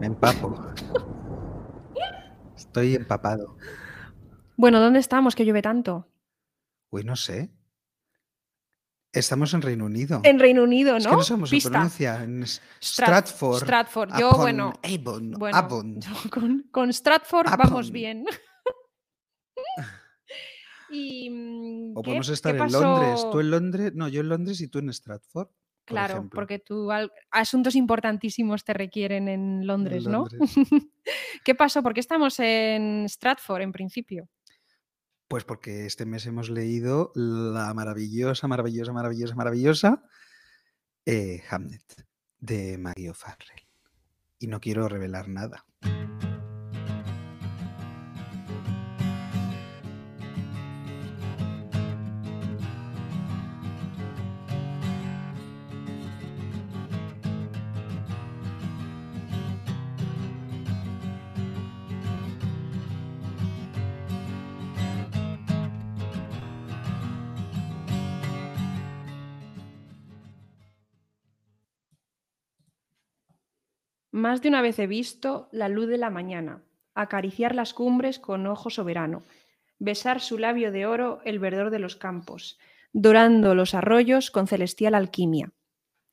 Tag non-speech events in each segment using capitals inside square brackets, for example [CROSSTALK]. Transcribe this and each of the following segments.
Me empapo. Estoy empapado. Bueno, ¿dónde estamos que llueve tanto? Uy, no sé. Estamos en Reino Unido. En Reino Unido, ¿no? Es que no sabemos Pista. pronuncia. En Stratford. Stratford. Yo, upon bueno, Avon, bueno, Avon. [LAUGHS] yo con, con Stratford vamos bien. [LAUGHS] y, mm, O ¿qué- podemos qué estar en pasó? Londres. Tú en Londres. No, yo en Londres y tú en Stratford. Claro, porque tú al- asuntos importantísimos te requieren en Londres, ¿no? Londres. [LAUGHS] ¿Qué pasó? ¿Por qué estamos en Stratford en principio? Pues porque este mes hemos leído la maravillosa, maravillosa, maravillosa, maravillosa eh, Hamlet de Maggie O'Farrell. Y no quiero revelar nada. Más de una vez he visto la luz de la mañana, acariciar las cumbres con ojo soberano, besar su labio de oro el verdor de los campos, dorando los arroyos con celestial alquimia,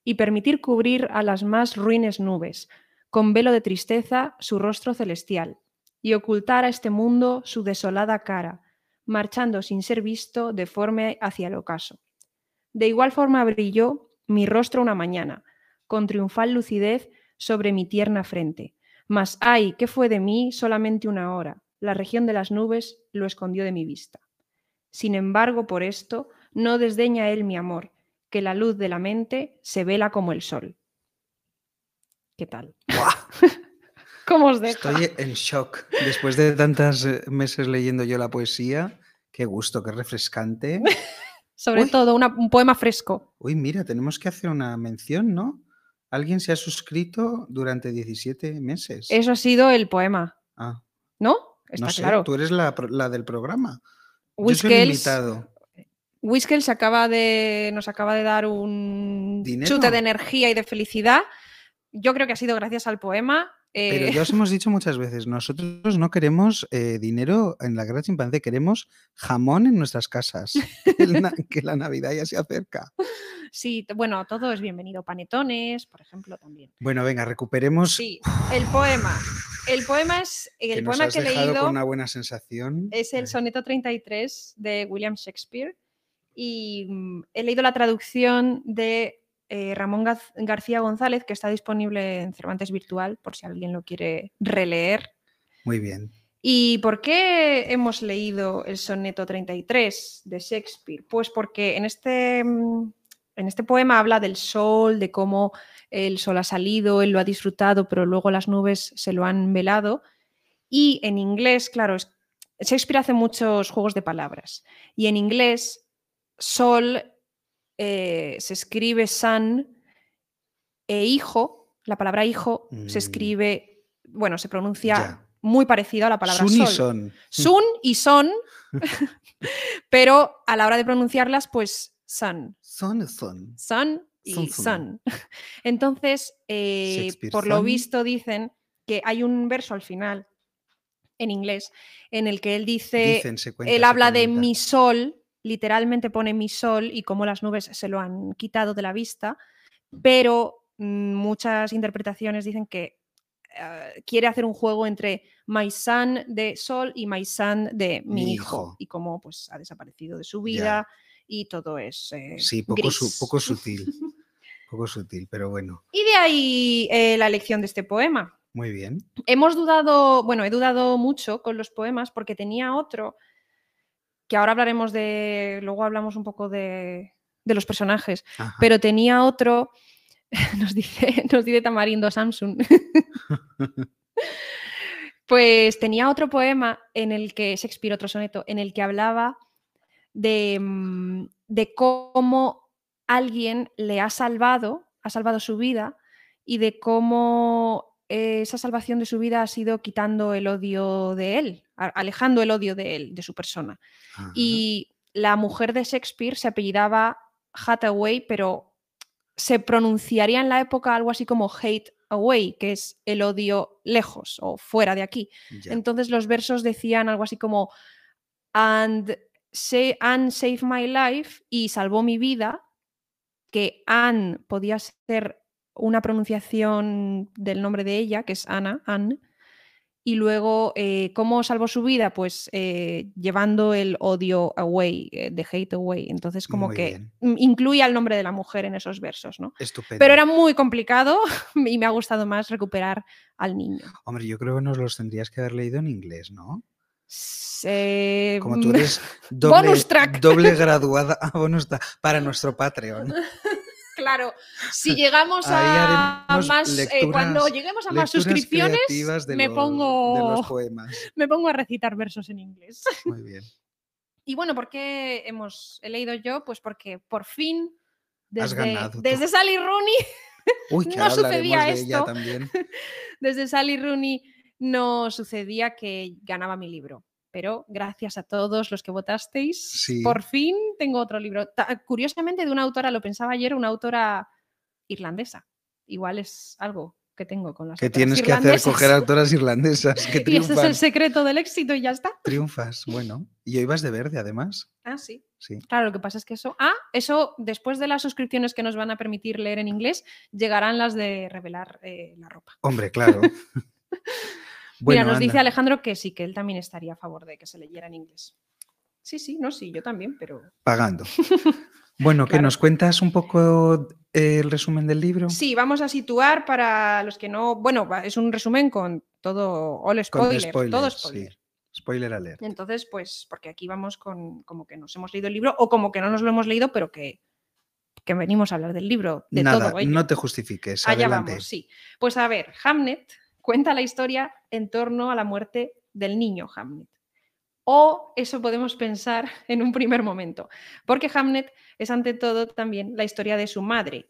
y permitir cubrir a las más ruines nubes, con velo de tristeza, su rostro celestial, y ocultar a este mundo su desolada cara, marchando sin ser visto deforme hacia el ocaso. De igual forma brilló mi rostro una mañana, con triunfal lucidez sobre mi tierna frente. Mas ay, ¿qué fue de mí solamente una hora? La región de las nubes lo escondió de mi vista. Sin embargo, por esto, no desdeña él mi amor, que la luz de la mente se vela como el sol. ¿Qué tal? [LAUGHS] ¿Cómo os deja? Estoy en shock. Después de tantos eh, meses leyendo yo la poesía, qué gusto, qué refrescante. [LAUGHS] Sobre Uy. todo una- un poema fresco. Uy, mira, tenemos que hacer una mención, ¿no? Alguien se ha suscrito durante 17 meses. Eso ha sido el poema, Ah, ¿no? Está no sé, claro. tú eres la, la del programa. Yo Whiskels, invitado. Whiskels acaba de, nos acaba de dar un ¿Dinero? chute de energía y de felicidad. Yo creo que ha sido gracias al poema. Pero eh, ya os [LAUGHS] hemos dicho muchas veces, nosotros no queremos eh, dinero en la Gran Chimpancé, queremos jamón en nuestras casas. [LAUGHS] Que la Navidad ya se acerca. Sí, bueno, todo es bienvenido. Panetones, por ejemplo, también. Bueno, venga, recuperemos Sí, el poema. El poema es que el nos poema has que he leído con una buena sensación. es el soneto 33 de William Shakespeare y mm, he leído la traducción de eh, Ramón García González que está disponible en Cervantes Virtual por si alguien lo quiere releer. Muy bien. ¿Y por qué hemos leído el soneto 33 de Shakespeare? Pues porque en este, mm, en este poema habla del sol, de cómo el sol ha salido, él lo ha disfrutado, pero luego las nubes se lo han velado. Y en inglés, claro, es- Shakespeare hace muchos juegos de palabras. Y en inglés, sol eh, se escribe sun e hijo, la palabra hijo Mm. se escribe, bueno, se pronuncia Ya. muy parecido a la palabra Sun y son. Sun y son, [LAUGHS] [LAUGHS] pero a la hora de pronunciarlas, pues sun, Son y son. sun y sun. [LAUGHS] Entonces, eh, por lo visto, dicen que hay un verso al final en inglés en el que él dice, Dicen, se cuenta, él habla de mi sol, literalmente pone mi sol y cómo las nubes se lo han quitado de la vista, pero mm, muchas interpretaciones dicen que eh, quiere hacer un juego entre my son de sol y my son de mi, Mi hijo. hijo. y cómo pues ha desaparecido de su Ya. vida y todo es eh, Sí, poco, su- poco sutil. [LAUGHS] Poco sutil, pero bueno. Y de ahí eh, la elección de este poema. Muy bien. Hemos dudado, bueno, he dudado mucho con los poemas porque tenía otro que ahora hablaremos de, luego hablamos un poco de, de los personajes, Ajá. pero tenía otro, [LAUGHS] nos dice, nos dice Tamarindo Samsung, [LAUGHS] pues tenía otro poema en el que, Shakespeare, otro soneto, en el que hablaba de, mm, de cómo alguien le ha salvado, ha salvado su vida y de cómo esa salvación de su vida ha sido quitando el odio de él, alejando el odio de él, de su persona. Ajá. Y la mujer de Shakespeare se apellidaba Hathaway, pero se pronunciaría en la época algo así como Hate away, que es el odio lejos o fuera de aquí. Ya. Entonces los versos decían algo así como and, say, and save my life y salvó mi vida, que Anne podía ser una pronunciación del nombre de ella, que es Ana, Anne. Y luego, eh, ¿cómo salvó su vida? Pues eh, llevando el odio away, eh, the hate away. Entonces, como Muy que bien. incluía el nombre de la mujer en esos versos, ¿no? Estupendo. Pero era muy complicado [LAUGHS] y me ha gustado más recuperar al niño. Hombre, yo creo que nos los tendrías que haber leído en inglés, ¿no? Se- Como tú eres [LAUGHS] doble, Bonus track. doble [LAUGHS] graduada bonus para nuestro Patreon. Claro, si llegamos a más, eh, cuando lleguemos a más suscripciones, me los- pongo, [LAUGHS] me pongo a recitar versos en inglés. Muy bien. Y bueno, ¿por qué hemos he leído yo? Pues porque por fin, desde, ganado desde Sally Rooney, [LAUGHS] Uy, que No sucedía esto. también. [LAUGHS] desde Sally Rooney no sucedía que ganaba mi libro. Pero gracias a todos los que votasteis, Sí. por fin tengo otro libro. Ta- Curiosamente, de una autora, lo pensaba ayer, una autora irlandesa. Igual es algo que tengo con las Que tienes que hacer coger autoras irlandesas [LAUGHS] que Y ese es el secreto del éxito y ya está. Triunfas, bueno. Y hoy vas de verde, además. Ah, sí. Sí. Claro, lo que pasa es que eso. Ah, eso después de las suscripciones que nos van a permitir leer en inglés, llegarán las de revelar eh, la ropa. Hombre, claro. [LAUGHS] Mira, nos dice Alejandro que sí, que él también estaría a favor de que se leyera en inglés. Sí, sí, no, sí, yo también, pero. Pagando. [LAUGHS] Bueno, que Claro. nos cuentas un poco eh, el resumen del libro. Sí, vamos a situar para los que no. Bueno, es un resumen con todo. All Con spoiler, todo spoilers, sí. spoiler. Spoiler alert. Entonces, pues, porque aquí vamos con como que nos hemos leído el libro o como que no nos lo hemos leído, pero que, que venimos a hablar del libro, de Nada, todo ello. no te justifiques. Allá adelante. vamos, sí. Pues a ver, Hamnet cuenta la historia en torno a la muerte del niño Hamnet. O eso podemos pensar [LAUGHS] en un primer momento, porque Hamnet es ante todo también la historia de su madre,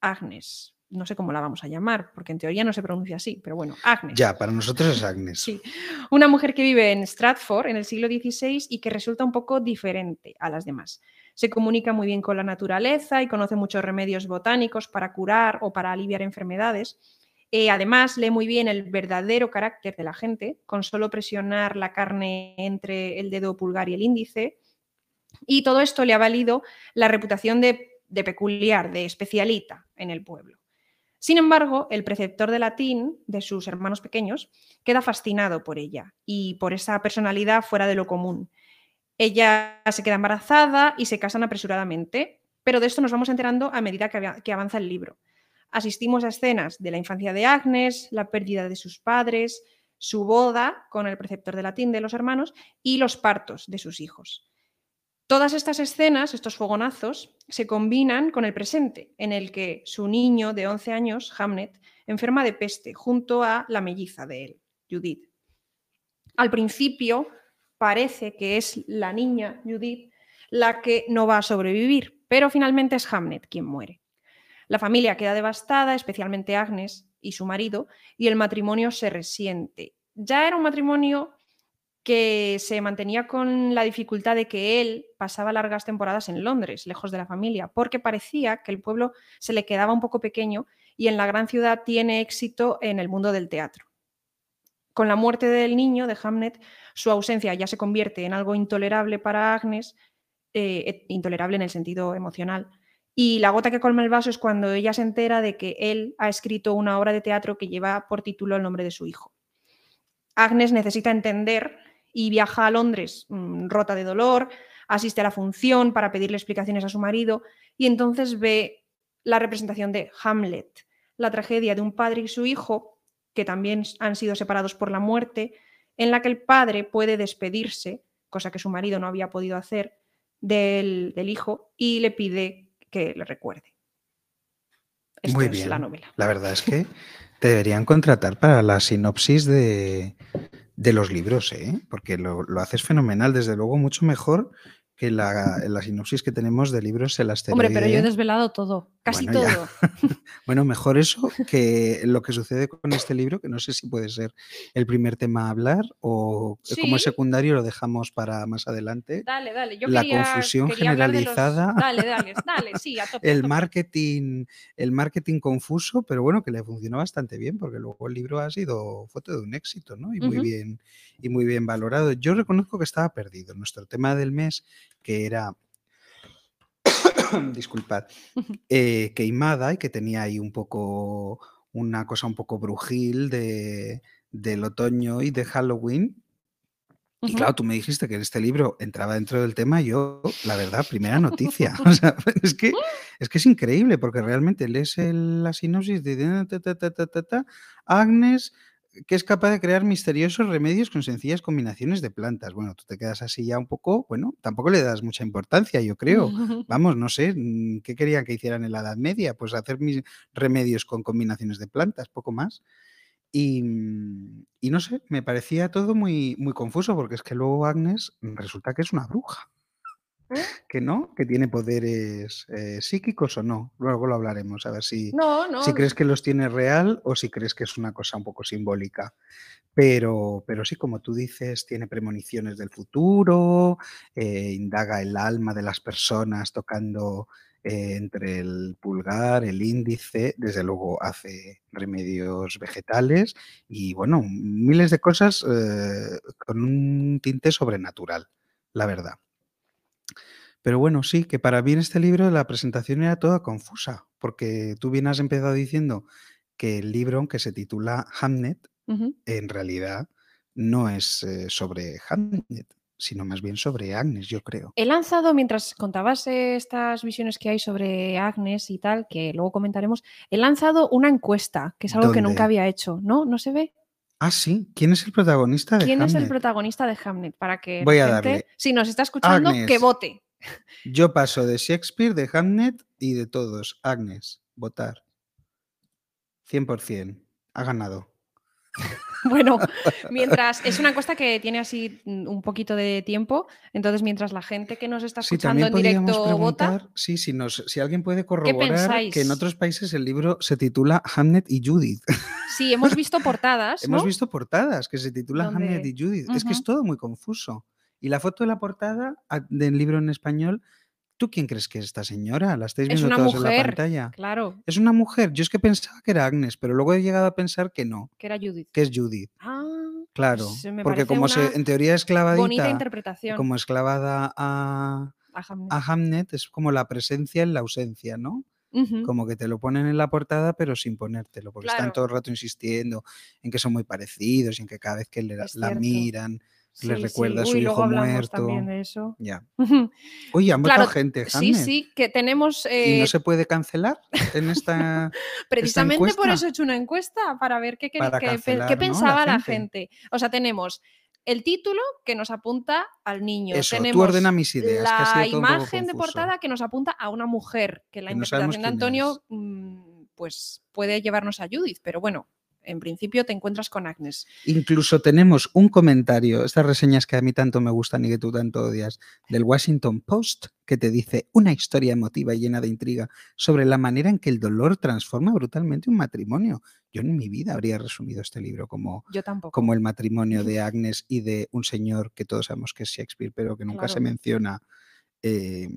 Agnes. No sé cómo la vamos a llamar, porque en teoría no se pronuncia así, pero bueno, Agnes. Ya, para nosotros es Agnes. Sí, una mujer que vive en Stratford en el siglo XVI y que resulta un poco diferente a las demás. Se comunica muy bien con la naturaleza y conoce muchos remedios botánicos para curar o para aliviar enfermedades. Eh, además, lee muy bien el verdadero carácter de la gente, con solo presionar la carne entre el dedo pulgar y el índice. Y todo esto le ha valido la reputación de, de peculiar, de especialita en el pueblo. Sin embargo, el preceptor de latín de sus hermanos pequeños queda fascinado por ella y por esa personalidad fuera de lo común. Ella se queda embarazada y se casan apresuradamente, pero de esto nos vamos enterando a medida que, avanza el libro. Asistimos a escenas de la infancia de Agnes, la pérdida de sus padres, su boda con el preceptor de latín de los hermanos y los partos de sus hijos. Todas estas escenas, estos fogonazos, se combinan con el presente, en el que su niño de 11 años, Hamnet, enferma de peste junto a la melliza de él, Judith. Al principio parece que es la niña, Judith, la que no va a sobrevivir, pero finalmente es Hamnet quien muere. La familia queda devastada, especialmente Agnes y su marido, y el matrimonio se resiente. Ya era un matrimonio que se mantenía con la dificultad de que él pasaba largas temporadas en Londres, lejos de la familia, porque parecía que el pueblo se le quedaba un poco pequeño y en la gran ciudad tiene éxito en el mundo del teatro. Con la muerte del niño, de Hamnet, su ausencia ya se convierte en algo intolerable para Agnes, eh, intolerable en el sentido emocional. Y la gota que colma el vaso es cuando ella se entera de que él ha escrito una obra de teatro que lleva por título el nombre de su hijo. Agnes necesita entender y viaja a Londres mmm, rota de dolor, asiste a la función para pedirle explicaciones a su marido y entonces ve la representación de Hamlet, la tragedia de un padre y su hijo, que también han sido separados por la muerte, en la que el padre puede despedirse, cosa que su marido no había podido hacer, del, del hijo y le pide que le recuerde. Esto Muy es bien. la novela. La verdad es que [LAUGHS] te deberían contratar para la sinopsis de, de los libros, ¿eh? porque lo, lo, haces fenomenal, desde luego mucho mejor que la, la sinopsis que tenemos de libros el asteroide. Hombre, pero yo he desvelado todo. Casi Bueno, todo. [LAUGHS] Bueno, mejor eso que lo que sucede con este libro, que no sé si puede ser el primer tema a hablar o eh, como es Sí. secundario lo dejamos para más adelante. Dale, dale. Yo La quería, confusión quería los- generalizada. Dale, dale, [LAUGHS] dale, sí, a tope. a El tope. marketing, el marketing confuso, pero bueno, que le funcionó bastante bien, porque luego el libro ha sido foto de un éxito, ¿no? Y muy bien, y muy bien valorado. Yo reconozco que estaba perdido. Nuestro tema del mes, que era [COUGHS] disculpad, eh, queimada y que tenía ahí un poco una cosa un poco brujil de, del otoño y de Halloween. Y Ujú. claro, tú me dijiste que este libro entraba dentro del tema, y yo, la verdad, primera noticia. [LAUGHS] [LAUGHS] O sea, es que es, que es increíble, porque realmente lees el- la sinopsis de ta, ta, ta, Agnes, que es capaz de crear misteriosos remedios con sencillas combinaciones de plantas. Bueno, tú te quedas así ya un poco, bueno, tampoco le das mucha importancia, yo creo. [LAUGHS] Vamos, no sé, mm, ¿qué querían que hicieran en la Edad Media? Pues hacer mis remedios con combinaciones de plantas, poco más. Y, mm, y no sé, me parecía todo muy, muy confuso, porque es que luego Agnes resulta que es una bruja. ¿Eh? Que no, que tiene poderes eh, psíquicos o no. Luego lo hablaremos, a ver si, No, no. si crees que los tiene real o si crees que es una cosa un poco simbólica. Pero, pero sí, como tú dices, tiene premoniciones del futuro, eh, indaga el alma de las personas tocando eh, entre el pulgar, el índice, desde luego hace remedios vegetales y bueno, miles de cosas con un tinte sobrenatural, la verdad. Pero bueno, sí, que para mí en este libro la presentación era toda confusa, porque tú bien has empezado diciendo que el libro, aunque se titula Hamnet, en realidad no es eh, sobre Hamnet, sino más bien sobre Agnes, yo creo. He lanzado, mientras contabas eh, estas visiones que hay sobre Agnes y tal, que luego comentaremos, he lanzado una encuesta, que es algo que nunca había hecho, ¿no? ¿No se ve? Ah, sí, ¿quién es el protagonista de ¿Quién es el protagonista de Hamnet? Para que Voy a gente, darle. si nos está escuchando, que vote. Yo paso de Shakespeare, de Hamnet y de todos. Agnes, votar. 100%. Ha ganado. [LAUGHS] Bueno, mientras es una encuesta que tiene así un poquito de tiempo, entonces mientras la gente que nos está escuchando en directo vota, sí, si, nos, si alguien puede corroborar que en otros países el libro se titula Hamnet y Judith. sí, hemos visto [LAUGHS] portadas, Hemos visto portadas que se titulan Hamnet Donde- y Judith. Es que es todo muy confuso. Y la foto de la portada a- del libro en español, ¿tú quién crees que es esta señora? ¿La estáis Es viendo una todos en la pantalla? Claro, Es una mujer. Yo es que pensaba que era Agnes, pero luego he llegado a pensar que no, que era Judith. que es Judith. Ah, Claro, pues me porque como se, en teoría es bonita interpretación como esclavada a, a Hamnet. a Hamnet, es como la presencia en la ausencia, ¿no? Como que te lo ponen en la portada, pero sin ponértelo, porque están todo el rato insistiendo en que son muy parecidos y en que cada vez que le- Es la miran, le Sí, recuerda a su Uy, hijo muerto. también de eso. Ya. [LAUGHS] Oye, han Claro, gente, Sí, sí, que tenemos. ¿Y eh, no se puede cancelar en esta...? [LAUGHS] precisamente por eso he hecho una encuesta para ver qué, queri- Para qué pe- cancelar, qué ¿no? la pensaba la gente. O sea, tenemos el título que nos apunta al niño. Eso, tú tenemos ordena mis ideas, la imagen de portada que nos apunta a una mujer, que la Que no interpretación de Antonio mm, pues puede llevarnos a Judith, pero bueno, en principio te encuentras con Agnes. Incluso tenemos un comentario, estas reseñas que a mí tanto me gustan y que tú tanto odias, del Washington Post, que te dice una historia emotiva y llena de intriga sobre la manera en que el dolor transforma brutalmente un matrimonio. Yo en mi vida habría resumido este libro como, Yo como el matrimonio de Agnes y de un señor que todos sabemos que es Shakespeare, pero que nunca se menciona, eh,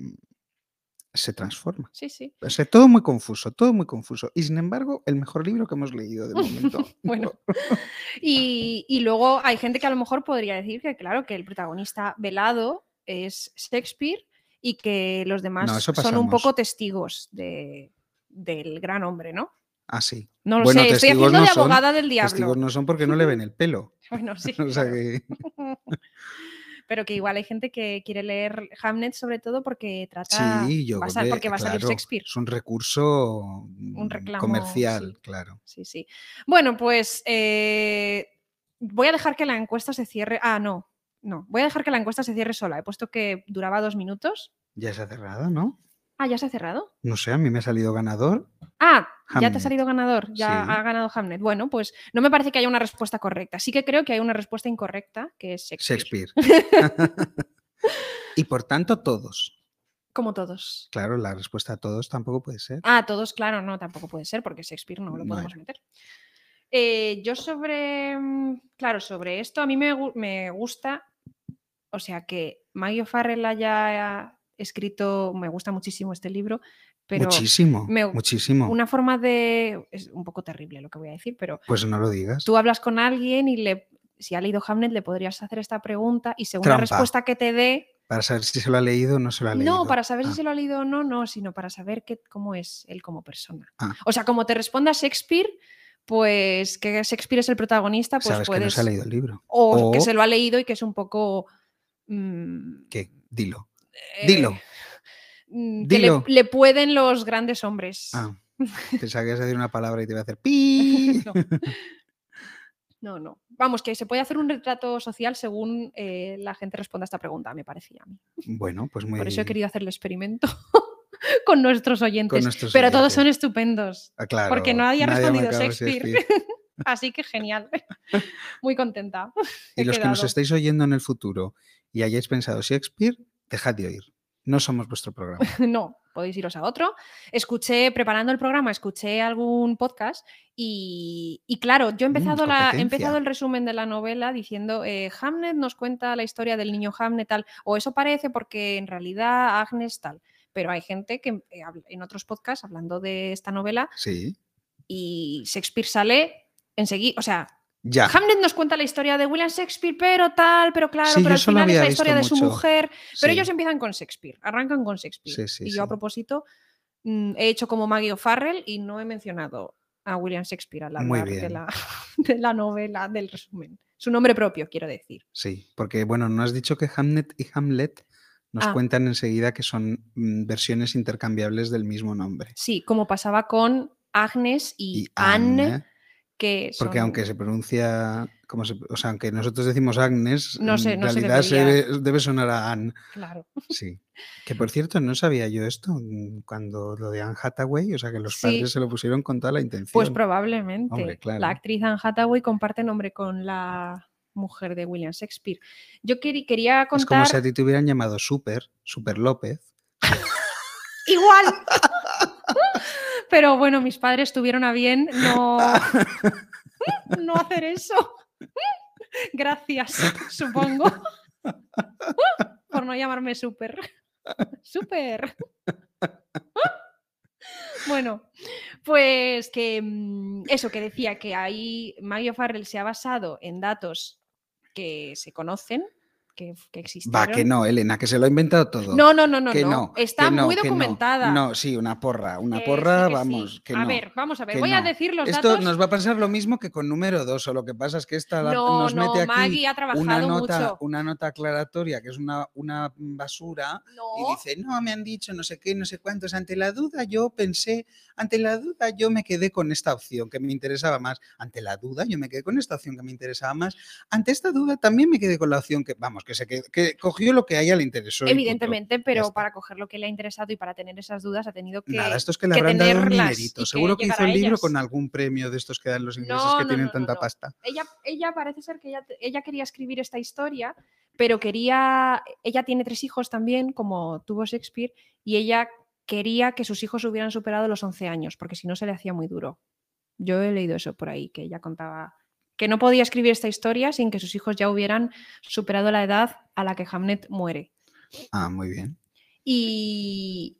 se transforma. Sí, sí. O sea, todo muy confuso, todo muy confuso. Y sin embargo, el mejor libro que hemos leído de momento. [LAUGHS] Bueno, [LAUGHS] y, y luego hay gente que a lo mejor podría decir que, claro, que el protagonista velado es Shakespeare y que los demás son un poco testigos de, del gran hombre, ¿no? Ah, sí. No lo Bueno, sé, estoy haciendo no de son, abogada del diablo. Testigos no son porque no le ven el pelo. [LAUGHS] Bueno, sí, O sea que Pero que igual hay gente que quiere leer Hamnet sobre todo porque trata sí, yo ve- porque va a salir Shakespeare. Es un recurso mm, reclamo, comercial, sí. claro. Sí, sí. Bueno, pues eh, voy a dejar que la encuesta se cierre. Ah, no, no. Voy a dejar que la encuesta se cierre sola. He puesto que duraba dos minutos. Ya se ha cerrado, ¿no? Ah, ya se ha cerrado. No sé, a mí me ha salido ganador. Ah, ya te ha salido ganador. Ya Sí. ha ganado Hamnet. Bueno, pues no me parece que haya una respuesta correcta. Sí que creo que hay una respuesta incorrecta, que es Shakespeare. Shakespeare. [LAUGHS] y por tanto, todos. Como todos. Claro, la respuesta a todos tampoco puede ser. Ah, todos, claro, no, tampoco puede ser, porque Shakespeare no lo No podemos era. meter. Eh, yo sobre, mm, claro, sobre esto a mí me, gu- me gusta, o sea, que Maggie O'Farrell haya escrito, me gusta muchísimo este libro, pero muchísimo, me- muchísimo. una forma de, es un poco terrible lo que voy a decir, pero Pues no lo digas. tú hablas con alguien y le, si ha leído Hamlet le podrías hacer esta pregunta y según la respuesta que te dé, Para saber si se lo ha leído o no se lo ha leído. no, para saber Ah, si se lo ha leído o no, no, sino para saber qué, cómo es él como persona. Ah. O sea, como te responda Shakespeare, pues que Shakespeare es el protagonista, pues Sabes que no puedes. se ha leído el libro. o, que se lo ha leído y que es un poco. mm, ¿Qué? Dilo. Eh, Dilo. mm, que Dilo. le pueden los grandes hombres. Ah, [LAUGHS] pensaba que ibas a decir una palabra y te iba a hacer pi. no. no, no. Vamos, que se puede hacer un retrato social según eh, la gente responda a esta pregunta, me parecía a mí. Bueno, pues muy Por eso he querido hacer el experimento [LAUGHS] con nuestros oyentes. nuestros pero todos son estupendos. Ah, claro, porque no había respondido Shakespeare. [LAUGHS] Así que genial. Muy contenta. Y he los que nos estáis oyendo en el futuro y hayáis pensado Shakespeare, dejad de oír. No somos vuestro programa. [LAUGHS] No, podéis iros a otro. Escuché, preparando el programa, escuché algún podcast y, y claro, yo he Mm, empezado, la, he competencia. empezado el resumen de la novela diciendo eh, Hamnet nos cuenta la historia del niño Hamnet tal, o eso parece porque en realidad Agnes tal. Pero hay gente que eh, en otros podcasts hablando de esta novela Sí, y Shakespeare sale enseguida, o sea, ya. Hamlet nos cuenta la historia de William Shakespeare, pero tal, pero claro, Sí, pero al final es la historia de su mucho. mujer. Pero sí. ellos empiezan con Shakespeare, arrancan con Shakespeare. Sí, y yo a propósito mm, he hecho como Maggie O'Farrell y no he mencionado a William Shakespeare Muy hablar de la, [LAUGHS] de la novela, del resumen. Su nombre propio, quiero decir. Sí, porque bueno, no has dicho que Hamnet y Hamlet nos Ah. cuentan enseguida que son mm, versiones intercambiables del mismo nombre. Sí, como pasaba con Agnes y, Y Anne, Anne, que son... porque aunque se pronuncia, como se- o sea, aunque nosotros decimos Agnes, No sé, en no realidad se debería. debe, debe sonar a Anne. Claro. Sí. [LAUGHS] Que por cierto, no sabía yo esto mm, cuando lo de Anne Hathaway, o sea, que los Sí. padres se lo pusieron con toda la intención. Pues probablemente. Hombre, claro. La actriz Anne Hathaway comparte nombre con la mujer de William Shakespeare. Yo quería Es como contar... si a ti te hubieran llamado Super, Super López. [LAUGHS] Igual. [LAUGHS] Pero bueno, mis padres tuvieron a bien no, [LAUGHS] no hacer eso. Gracias, supongo. Por no llamarme súper. Súper. Bueno, pues que mm, eso que decía que ahí Maggie O'Farrell se ha basado en datos que se conocen, que, que existieron. Va, que no, Elena, que se lo ha inventado todo. No, no, no, no, que no. no, Está que no, muy no. documentada. No, sí, una porra, una porra, sí, que vamos, sí. que a ver, vamos a ver, voy a decir los Esto datos. nos va a pasar lo mismo que con número dos, o lo que pasa es que esta nos no, mete aquí Maggie ha trabajado una nota, mucho. una nota aclaratoria, que es una, una basura, y dice, no, me han dicho no sé qué, no sé cuántos. Ante la duda yo pensé, ante la duda yo me quedé con esta opción que me interesaba más. Ante la duda yo me quedé con esta opción que me interesaba más. Ante esta duda también me quedé con la opción que, vamos, que se qued- que cogió lo que a ella le interesó. evidentemente, pero para coger lo que le ha interesado y para tener esas dudas ha tenido que. Nada, esto es que le que habrán dado un dinerito. Seguro que hizo el libro ellas. con algún premio de estos que dan los ingleses No, que no, tienen no, tanta pasta. Ella, ella parece ser que ella, ella quería escribir esta historia, pero quería. Ella tiene tres hijos también, como tuvo Shakespeare, y ella quería que sus hijos hubieran superado los 11 años, porque si no se le hacía muy duro. Yo he leído eso por ahí, que ella contaba que no podía escribir esta historia sin que sus hijos ya hubieran superado la edad a la que Hamnet muere. Ah, muy bien. Y,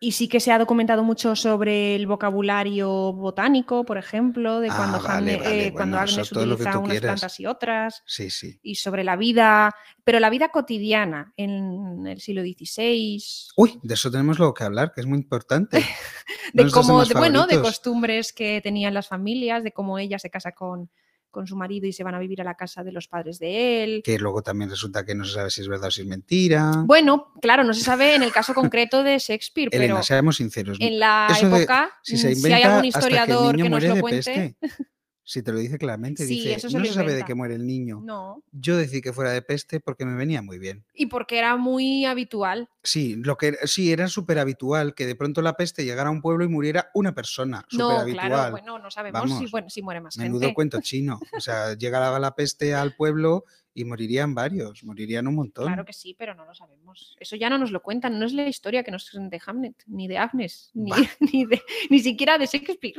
y sí que se ha documentado mucho sobre el vocabulario botánico, por ejemplo, de Ah, cuando, vale, Hamnet- vale, eh, cuando bueno, eso Agnes utiliza unas quieras. plantas y otras, Sí, sí. y sobre la vida, pero la vida cotidiana en el siglo XVI, Uy, de eso tenemos luego que hablar, que es muy importante. [LAUGHS] de cómo, de, bueno, de costumbres que tenían las familias, de cómo ella se casa con, con su marido y se van a vivir a la casa de los padres de él. Que luego también resulta que no se sabe si es verdad o si es mentira. Bueno, claro, no se sabe en el caso concreto de Shakespeare, Elena, pero seamos sinceros. en la eso de- época, si se mm, hay algún que historiador que, nos lo cuente, peste. Si te lo dice claramente, Sí, dice, eso se no se sabe de qué muere el niño. No. Yo decidí que fuera de peste porque me venía muy bien. Y porque era muy habitual. Sí, lo que sí era súper habitual que de pronto la peste llegara a un pueblo y muriera una persona. No, habitual. claro, bueno, no sabemos si, Vamos, bueno, si muere más Menudo gente. cuento chino. O sea, llegaba la peste al pueblo y morirían varios, morirían un montón. Claro que sí, pero no lo sabemos. Eso ya no nos lo cuentan, no es la historia que nos de Hamlet, ni de Agnes, ni, [LAUGHS] ni, de- ni siquiera de Shakespeare.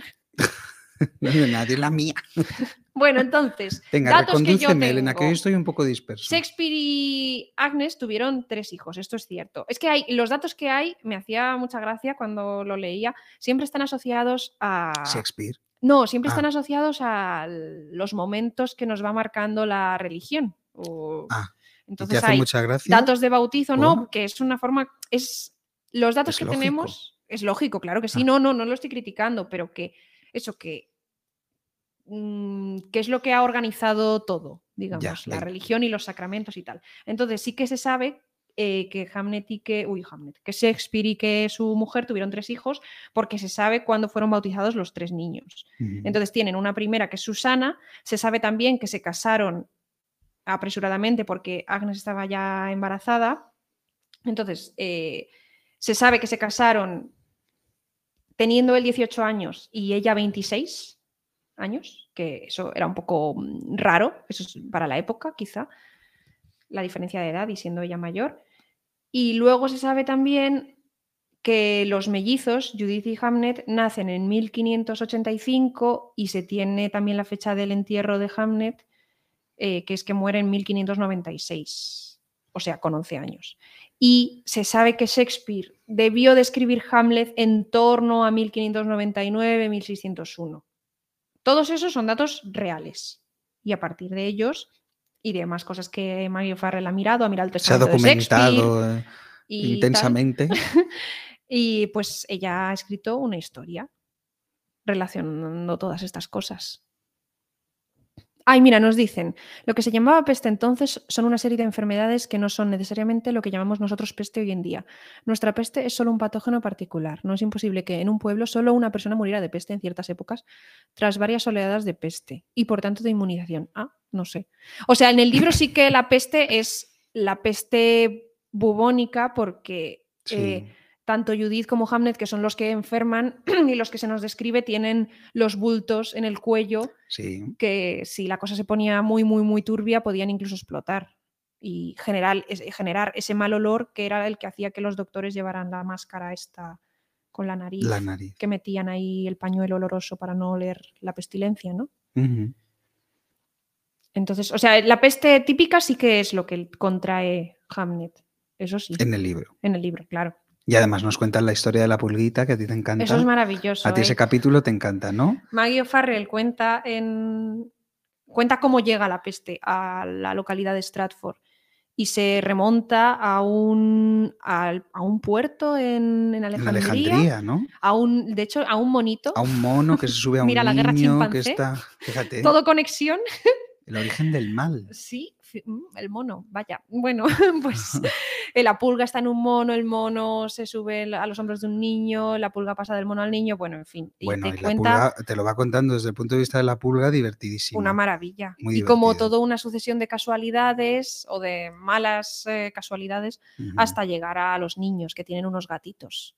[LAUGHS] No de nadie, es la mía. [LAUGHS] Bueno, entonces, Venga, datos que yo recondúceme, Elena, que tengo. hoy estoy un poco disperso. Shakespeare y Agnes tuvieron tres hijos, esto es cierto. Es que hay, los datos que hay, me hacía mucha gracia cuando lo leía, siempre están asociados a... Shakespeare. No, siempre Ah. están asociados a los momentos que nos va marcando la religión. o- Ah, ¿Y te Entonces hace hay mucha gracia? datos de bautizo, no, ¿Por? que es una forma, es los datos Es que lógico. tenemos, es lógico, claro que sí, Ah. no, no, no lo estoy criticando, pero que eso que que es lo que ha organizado todo, digamos, la religión y los sacramentos y tal. Entonces sí que se sabe eh, que Hamlet y que, uy, Hamlet, que Shakespeare y que su mujer tuvieron tres hijos porque se sabe cuándo fueron bautizados los tres niños. Entonces tienen una primera que es Susana, se sabe también que se casaron apresuradamente porque Agnes estaba ya embarazada. Entonces, eh, se sabe que se casaron teniendo él 18 años y ella 26 años, que eso era un poco mm, raro, eso es para la época quizá, la diferencia de edad y siendo ella mayor. Y luego se sabe también que los mellizos, Judith y Hamnet, nacen en 1585 y se tiene también la fecha del entierro de Hamnet, eh, que es que muere en 1596, o sea, con 11 años. Y se sabe que Shakespeare debió de escribir Hamlet en torno a 1599-1601. Todos esos son datos reales. Y a partir de ellos y de más cosas que Mario Farrell ha mirado, ha mirado el Se ha de documentado eh, tal. intensamente. [LAUGHS] Y pues ella ha escrito una historia relacionando todas estas cosas. Ay, mira, nos dicen, lo que se llamaba peste entonces son una serie de enfermedades que no son necesariamente lo que llamamos nosotros peste hoy en día. Nuestra peste es solo un patógeno particular. No es imposible que en un pueblo solo una persona muriera de peste en ciertas épocas tras varias oleadas de peste y por tanto de inmunización. Ah, no sé. O sea, en el libro sí que la peste es la peste bubónica porque Sí. eh, tanto Judith como Hamlet, que son los que enferman [CLEARS THROAT] y los que se nos describe, tienen los bultos en el cuello sí. que si la cosa se ponía muy, muy, muy turbia podían incluso explotar y generar, generar ese mal olor que era el que hacía que los doctores llevaran la máscara esta con la nariz, La nariz. que metían ahí el pañuelo oloroso para no oler la pestilencia, ¿no? Entonces, o sea, la peste típica sí que es lo que contrae Hamlet, eso sí, En el libro. en el libro, claro. Y además nos cuentan la historia de la pulguita que a ti te encanta. Eso es maravilloso. a ti ese ¿eh? capítulo te encanta, ¿no? Maggie O'Farrell cuenta, en, cuenta cómo llega la peste a la localidad de Stratford y se remonta a un, a un puerto en, en En Alejandría, Alejandría, ¿no? a un, de hecho, a un monito, A un mono que se sube a [LAUGHS] un Mira la guerra niño que chimpancé. está. Fíjate, todo conexión. [LAUGHS] el origen del mal. Sí, mm, el mono, vaya. Bueno, [LAUGHS] pues [LAUGHS] la pulga está en un mono, el mono se sube a los hombros de un niño, la pulga pasa del mono al niño, bueno, en fin. Y Bueno, te y la cuenta pulga te lo va contando desde el punto de vista de la pulga, divertidísimo. una maravilla. Muy y como toda una sucesión de casualidades o de malas eh, casualidades hasta llegar a los niños que tienen unos gatitos.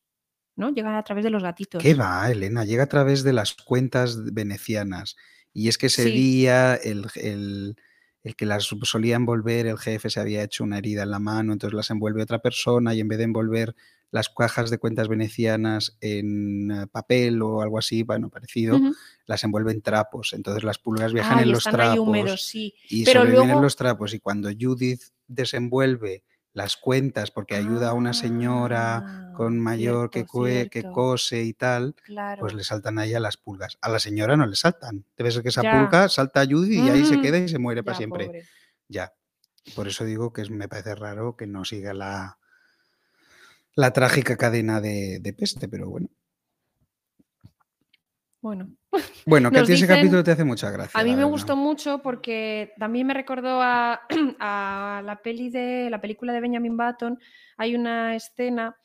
¿No? Llegan a través de los gatitos. ¿Qué va, Elena? Llega a través de las cuentas venecianas. Y es que ese Sí. día el, el- el que las solía envolver, el jefe se había hecho una herida en la mano, entonces las envuelve otra persona y en vez de envolver las cajas de cuentas venecianas en eh, papel o algo así, bueno, parecido, las envuelve en trapos. Entonces las pulgas viajan en los trapos sí. y Pero sobreviven en luego- los trapos. Y cuando Judith desenvuelve las cuentas porque ayuda a una señora Ah, con mayor que, cierto, cue- que cose y tal, Claro. pues le saltan a ella las pulgas. A la señora no le saltan. Debe ser que esa Ya. pulga salta a Judy y ahí se queda y se muere para siempre. pobre. Ya. Por eso digo que me parece raro que no siga la, la trágica cadena de, de peste, pero bueno. Bueno, Bueno, que a Nos ti ese capítulo te hace mucha gracia. a mí me gustó mucho porque también me recordó a, [CLEARS THROAT] a la peli de la película de Benjamin Button. Hay una escena,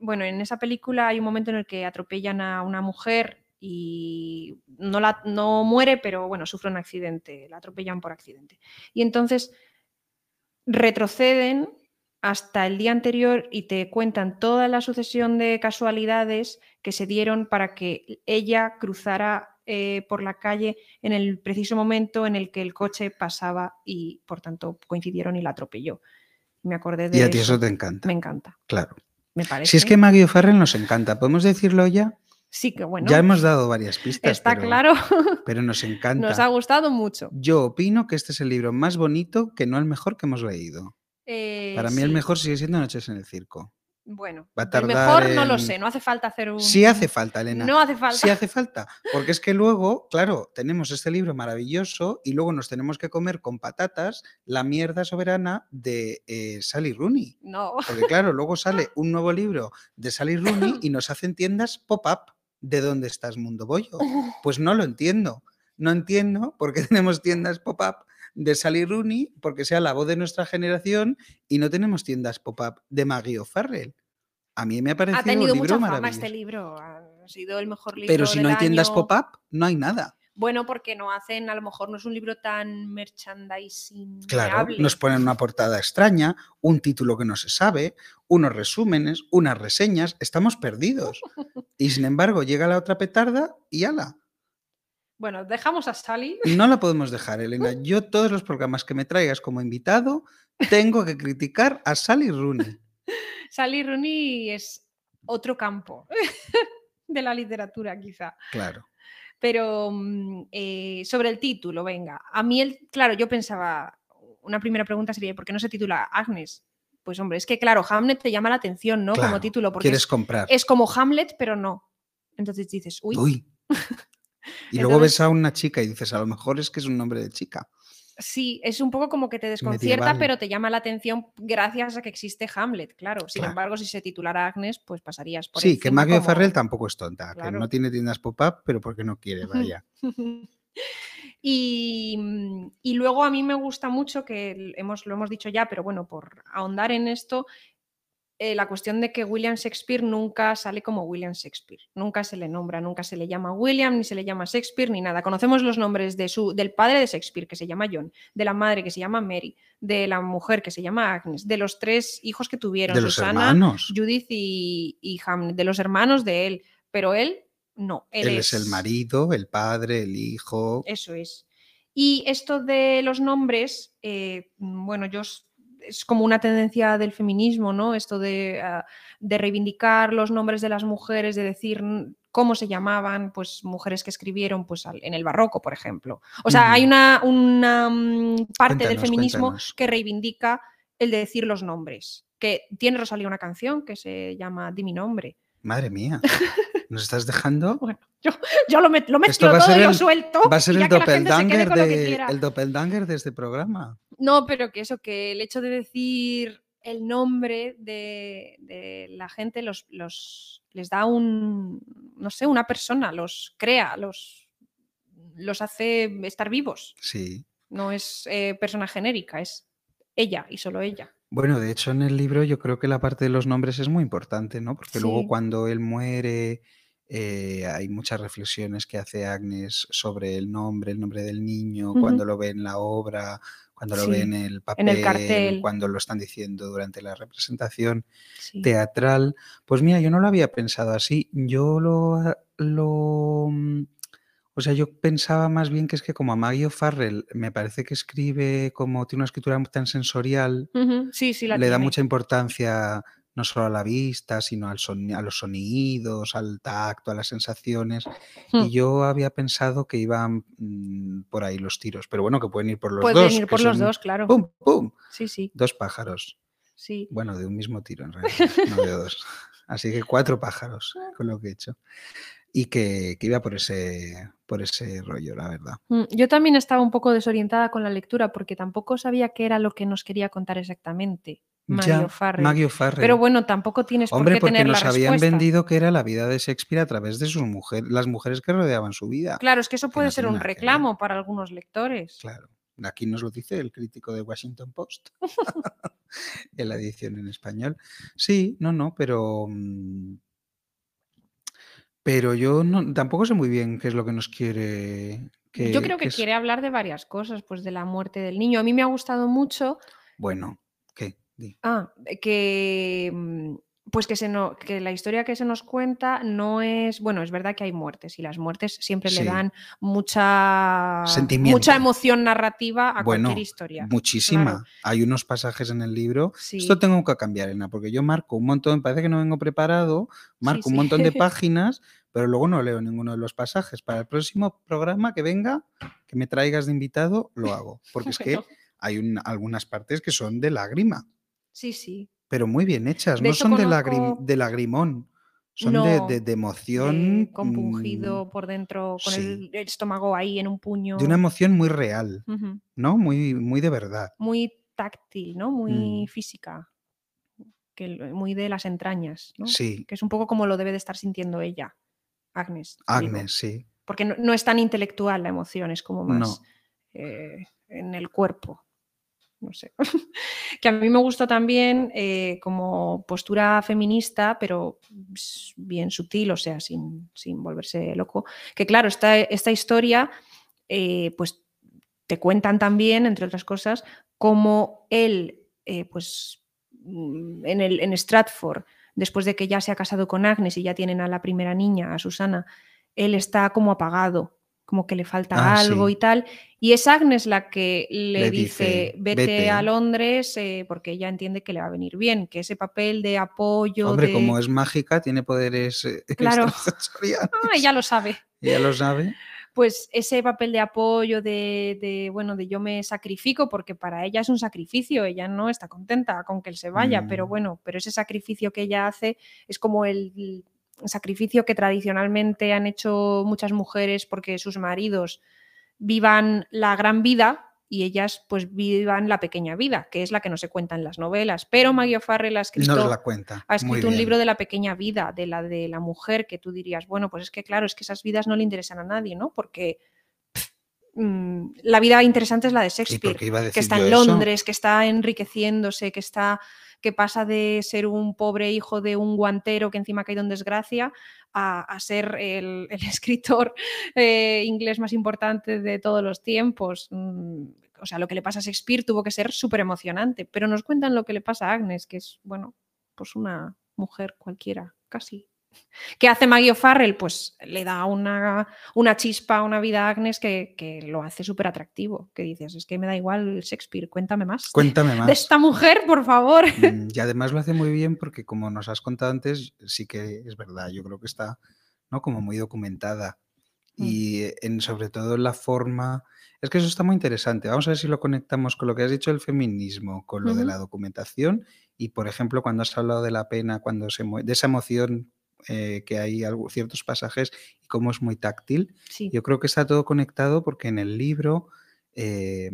bueno, en esa película hay un momento en el que atropellan a una mujer y no, la, no muere, pero bueno, sufre un accidente, la atropellan por accidente. Y entonces retroceden hasta el día anterior y te cuentan toda la sucesión de casualidades que se dieron para que ella cruzara eh, por la calle en el preciso momento en el que el coche pasaba y por tanto coincidieron y la atropelló. Me acordé de Y a ti eso te encanta. Me encanta. Claro. Me parece. Si es que Maggie O'Farrell nos encanta, ¿podemos decirlo ya? sí que bueno. ya hemos dado varias pistas. está pero, claro. [LAUGHS] Pero nos encanta. Nos ha gustado mucho. Yo opino que este es el libro más bonito, que no el mejor que hemos leído. Eh, Para mí el mejor sigue siendo Noches en el Circo. Bueno, va a tardar mejor no lo sé, no hace falta hacer un. Sí hace falta, Elena. No hace falta. Sí hace falta. Porque es que luego, claro, tenemos este libro maravilloso y luego nos tenemos que comer con patatas la mierda soberana de eh, Sally Rooney. No. Porque claro, luego [LAUGHS] sale un nuevo libro de Sally Rooney y nos hacen tiendas pop-up. ¿De dónde estás, Mundo Bollo? Pues no lo entiendo. No entiendo por qué [LAUGHS] tenemos tiendas pop-up de Sally Rooney, porque sea la voz de nuestra generación, y no tenemos tiendas pop-up de Maggie O'Farrell. A mí me ha parecido Ha tenido un libro mucha fama maravilloso. este libro. Ha sido el mejor libro. Pero si no hay tiendas pop-up, no hay nada. Bueno, porque no hacen, a lo mejor no es un libro tan merchandising. Claro, nos ponen una portada extraña, un título que no se sabe, unos resúmenes, unas reseñas, estamos perdidos. Y sin embargo, llega la otra petarda y ala. Bueno, dejamos a Sally. No la podemos dejar, Elena. Yo todos los programas que me traigas como invitado tengo que criticar a Sally Rooney. [LAUGHS] Sally Rooney es otro campo [LAUGHS] de la literatura, quizá. Claro. Pero mm, eh, sobre el título, venga. A mí, el, claro, yo pensaba, una primera pregunta sería, ¿por qué no se titula Agnes? Pues hombre, es que claro, Hamlet te llama la atención, ¿no? claro. Como título, porque Quieres es, comprar. es como Hamlet, pero no. Entonces dices, uy, Uy. [LAUGHS] Y luego ves a una chica y dices, a lo mejor es que es un nombre de chica. Sí, es un poco como que te desconcierta, Medieval. pero te llama la atención gracias a que existe Hamlet, claro. Sin Claro. embargo, si se titulara Agnes, pues pasarías por Sí, que Maggie como- O'Farrell tampoco es tonta, que no tiene tiendas pop-up, pero porque no quiere, vaya. [LAUGHS] y, y luego a mí me gusta mucho que hemos, lo hemos dicho ya, pero bueno, por ahondar en esto, eh, la cuestión de que William Shakespeare nunca sale como William Shakespeare, nunca se le nombra, nunca se le llama William, ni se le llama Shakespeare, ni nada. Conocemos los nombres de su, del padre de Shakespeare, que se llama John, de la madre, que se llama Mary, de la mujer, que se llama Agnes, de los tres hijos que tuvieron, De Susana, hermanos. Judith y, y Hamlet, de los hermanos de él, pero él no. Él, Él es el marido, el padre, el hijo. eso es. Y esto de los nombres, eh, bueno, yo es como una tendencia del feminismo, ¿no? Esto de, ah, de reivindicar los nombres de las mujeres, de decir cómo se llamaban, pues mujeres que escribieron pues, al- en el barroco, por ejemplo. O sea, hay una, una, mm, parte del feminismo cuéntanos. que reivindica el de decir los nombres. Que tiene Rosalía una canción que se llama Di mi nombre. Madre mía. [LAUGHS] ¿Nos estás dejando? Bueno, yo, yo lo, met- lo mezclo va a todo ser y lo el- suelto. Va a ser el doppelganger, de, el doppelganger de este programa. No, pero que eso, que el hecho de decir el nombre de, de la gente los, los les da un, no sé, una persona, los crea, los, los hace estar vivos. Sí. No es eh, persona genérica, es ella y solo ella. Bueno, de hecho en el libro yo creo que la parte de los nombres es muy importante, ¿no? Porque luego cuando él muere eh, hay muchas reflexiones que hace Agnes sobre el nombre, el nombre del niño, cuando lo ve en la obra, cuando lo ve Sí, en el papel, en el cartel. cuando lo están diciendo durante la representación Sí. teatral. Pues mira, yo no lo había pensado así. Yo lo, a- lo, mm, o sea, yo pensaba más bien que es que como a Maggie O'Farrell me parece que escribe como tiene una escritura tan sensorial, Sí, sí, la le da mucha importancia no solo a la vista, sino al soni- a los sonidos, al tacto, a las sensaciones. Hmm. Y yo había pensado que iban mm, por ahí los tiros, pero bueno, que pueden ir por los Pueden dos. ir que por los son dos, claro. ¡Pum, pum! Sí, sí, Dos pájaros. sí. Bueno, de un mismo tiro en realidad, [LAUGHS] no de dos. Así que cuatro pájaros con lo que he hecho. Y que, que iba por ese, por ese rollo, la verdad. Mm, Yo también estaba un poco desorientada con la lectura porque tampoco sabía qué era lo que nos quería contar exactamente Ya. Maggie O'Farrell. Pero bueno, tampoco tienes Hombre, por qué porque tener nos la habían respuesta. vendido que era la vida de Shakespeare a través de sus mujeres, las mujeres que rodeaban su vida. Claro, es que eso que puede no ser un reclamo para algunos lectores. Claro. Aquí nos lo dice el crítico de Washington Post [LAUGHS] en la edición en español. Sí, no, no, pero mm, Pero yo no, tampoco sé muy bien qué es lo que nos quiere. Que, Yo creo que quiere hablar de varias cosas, pues de la muerte del niño. A mí me ha gustado mucho Bueno, ¿qué? Di. Ah, que mm, pues que, se no, que la historia que se nos cuenta no es, bueno, es verdad que hay muertes y las muertes siempre Sí. le dan mucha, Sentimiento. mucha emoción narrativa a Bueno, cualquier historia. Muchísima. claro. Hay unos pasajes en el libro. Sí. Esto tengo que cambiar, Elena, porque yo marco un montón, parece que no vengo preparado, marco un montón de [LAUGHS] páginas, pero luego no leo ninguno de los pasajes. Para el próximo programa que venga, que me traigas de invitado, lo hago. Porque es que [LAUGHS] hay un- algunas partes que son de lágrima, sí, sí. pero muy bien hechas, De no son de, lagrim- de lagrimón, son de, No, de- de emoción. de compungido por dentro, con sí. el, el estómago ahí en un puño. mm, De una emoción muy real. ¿no? Muy, muy de verdad. Muy táctil, ¿no? Muy Mm. física. Que, muy de las entrañas, ¿no? Sí, Que es un poco como lo debe de estar sintiendo ella, Agnes. digo. Agnes, sí. porque no, no es tan intelectual la emoción, es como más No. eh, en el cuerpo. No sé. [LAUGHS] que a mí me gustó también eh, como postura feminista, pero bien sutil, o sea, sin, sin volverse loco. Que claro, esta, esta historia, eh, pues te cuentan también, entre otras cosas, cómo él, eh, pues mm, en, el, en Stratford, después de que ya se ha casado con Agnes y ya tienen a la primera niña, a Susana, él está como apagado, como que le falta Ah, algo sí. y tal. Y es Agnes la que le, Le dice, dice, vete, "Vete". a Londres eh, porque ella entiende que le va a venir bien, que ese papel de apoyo... Hombre, de... como es mágica, tiene poderes eh, [LAUGHS] Claro. extrasensoriales. Ah, ella lo sabe. Ella lo sabe. Pues ese papel de apoyo, de, de, bueno, de yo me sacrifico, porque para ella es un sacrificio, ella no está contenta con que él se vaya, pero Mm. bueno, pero ese sacrificio que ella hace es como el sacrificio que tradicionalmente han hecho muchas mujeres porque sus maridos vivan la gran vida y ellas pues vivan la pequeña vida, que es la que no se cuenta en las novelas. Pero Maggie O'Farrell ha escrito, la cuenta. ha escrito un libro de la pequeña vida, de la de la mujer, que tú dirías, bueno, pues es que claro, es que esas vidas no le interesan a nadie, ¿no? Porque mm, la vida interesante es la de ¿Y Shakespeare, que está en eso? Londres, que está enriqueciéndose, que está que pasa de ser un pobre hijo de un guantero que encima ha caído en desgracia a, a ser el, el [LAUGHS] escritor eh, inglés más importante de todos los tiempos. Mm, O sea, lo que le pasa a Shakespeare tuvo que ser súper emocionante, pero nos cuentan lo que le pasa a Agnes, que es, bueno, pues una mujer cualquiera, casi. ¿Qué hace Maggie O'Farrell? Pues le da una, una chispa a una vida a Agnes que, que lo hace súper atractivo. Que dices, es que me da igual Shakespeare, cuéntame más. de- [LAUGHS] Cuéntame De más. esta mujer, por favor. Mm, Y además lo hace muy bien porque, como nos has contado antes, sí que es verdad, yo creo que está ¿no? como muy documentada. Mm. Y en, sobre todo en la forma. Es que eso está muy interesante. Vamos a ver si lo conectamos con lo que has dicho del feminismo, con lo de la documentación. Y, por ejemplo, cuando has hablado de la pena, cuando se de esa emoción eh, que hay algo- ciertos pasajes y cómo es muy táctil. Sí. Yo creo que está todo conectado porque en el libro eh,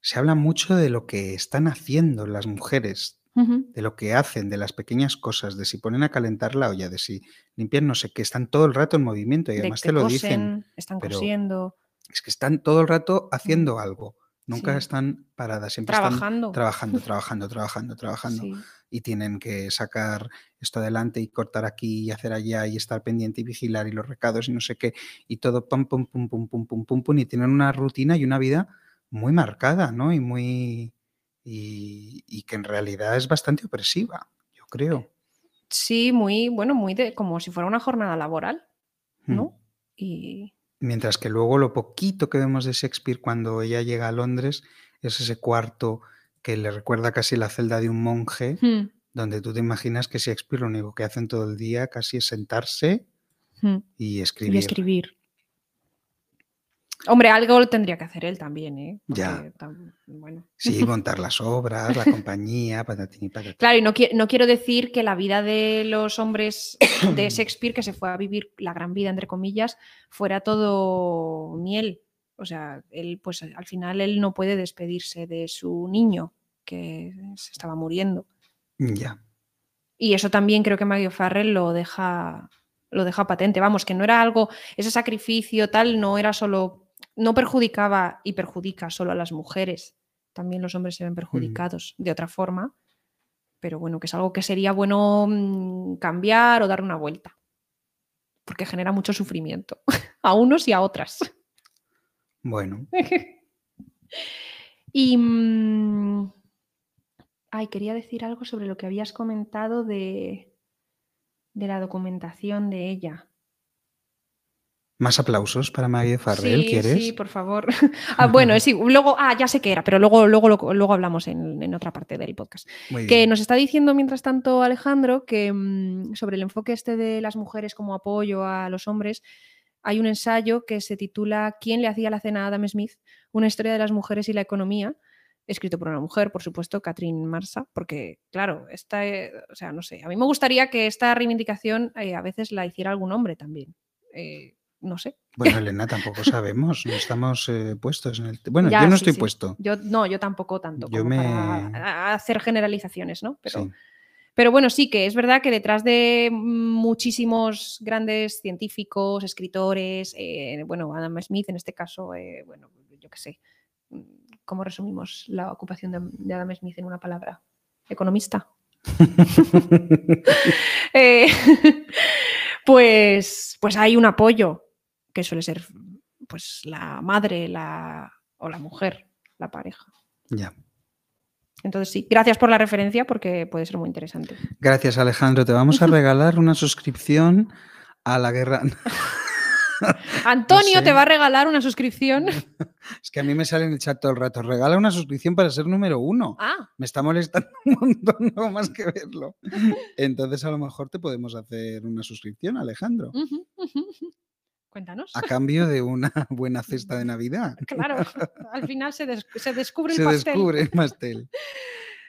se habla mucho de lo que están haciendo las mujeres, de lo que hacen, de las pequeñas cosas, de si ponen a calentar la olla, de si limpian no sé qué, están todo el rato en movimiento y De además que te lo dicen. están pero cosiendo, Es que están todo el rato haciendo algo, nunca Sí. están paradas, siempre trabajando. están trabajando, [LAUGHS] trabajando, trabajando, trabajando Sí y tienen que sacar esto adelante y cortar aquí y hacer allá y estar pendiente y vigilar y los recados y no sé qué y todo pum, pum, pum, pum, pum, pum, pum, pum y tienen una rutina y una vida muy marcada, ¿no? Y muy... y, que en realidad es bastante opresiva, yo creo. Eh, sí, muy, bueno, muy de, como si fuera una jornada laboral, hmm. ¿no? Y... Mientras que luego lo poquito que vemos de Shakespeare cuando ella llega a Londres es ese cuarto que le recuerda casi la celda de un monje, Hmm, donde tú te imaginas que Shakespeare lo único que hacen todo el día casi es sentarse hmm, y y escribir. escribir. Hombre, algo lo tendría que hacer él también, ¿eh? Ya. Bueno. Sí, [LAUGHS] montar las obras, la compañía, patatín y patatán. Claro, y no, qui- no quiero decir que la vida de los hombres de [COUGHS] Shakespeare, que se fue a vivir la gran vida, entre comillas, fuera todo miel. O sea, él, pues al final él no puede despedirse de su niño, que se estaba muriendo. Ya. Y eso también creo que Maggie Farrell lo deja, lo deja patente. Vamos, que no era algo, ese sacrificio tal, no era solo, no perjudicaba y perjudica solo a las mujeres. También los hombres se ven perjudicados de otra forma. Pero bueno, que es algo que sería bueno mm, cambiar o dar una vuelta. porque genera mucho sufrimiento [LAUGHS] a unos y a otras. Bueno, [LAUGHS] y. mm, ay, quería decir algo sobre lo que habías comentado de, de la documentación de ella. más aplausos para Maggie Farrell, sí, ¿quieres? sí, por favor. [LAUGHS] ah, bueno, sí, luego, ah, ya sé qué era, pero luego, luego, luego hablamos en, en otra parte del podcast. Muy Que bien. nos está diciendo, mientras tanto, Alejandro, que mm, sobre el enfoque este de las mujeres como apoyo a los hombres, hay un ensayo que se titula ¿Quién le hacía la cena a Adam Smith? Una historia de las mujeres y la economía, escrito por una mujer, por supuesto, Catherine Marsa, porque, claro, esta, eh, o sea, no sé, a mí me gustaría que esta reivindicación eh, a veces la hiciera algún hombre también. Eh, no sé. Bueno, [LAUGHS] Elena, tampoco sabemos, no estamos puestos en el... Bueno, Ya, yo no sí, estoy sí. puesto. Yo, no, yo tampoco tanto Yo como me- para hacer generalizaciones, ¿no? Pero, Sí. pero bueno, sí que es verdad que detrás de muchísimos grandes científicos, escritores, bueno, Adam Smith en este caso, bueno, yo qué sé, ¿cómo resumimos la ocupación de, de Adam Smith en una palabra? Economista. [LAUGHS] Eh, pues, pues hay un apoyo que suele ser pues la madre la, o la mujer, la pareja. ya. Entonces sí, gracias por la referencia porque puede ser muy interesante. Gracias, Alejandro. Te vamos a [LAUGHS] regalar una suscripción a la guerra. [LAUGHS] [LAUGHS] Antonio sé. te va a regalar una suscripción. [LAUGHS] Es que a mí me sale en el chat todo el rato. Regala una suscripción para ser número uno. Ah, Me está molestando [LAUGHS] un montón, no más que verlo. Entonces, a lo mejor te podemos hacer una suscripción, Alejandro, cuéntanos. a cambio de una buena cesta de Navidad. Claro, al final se, des- se descubre el Se pastel. descubre el pastel.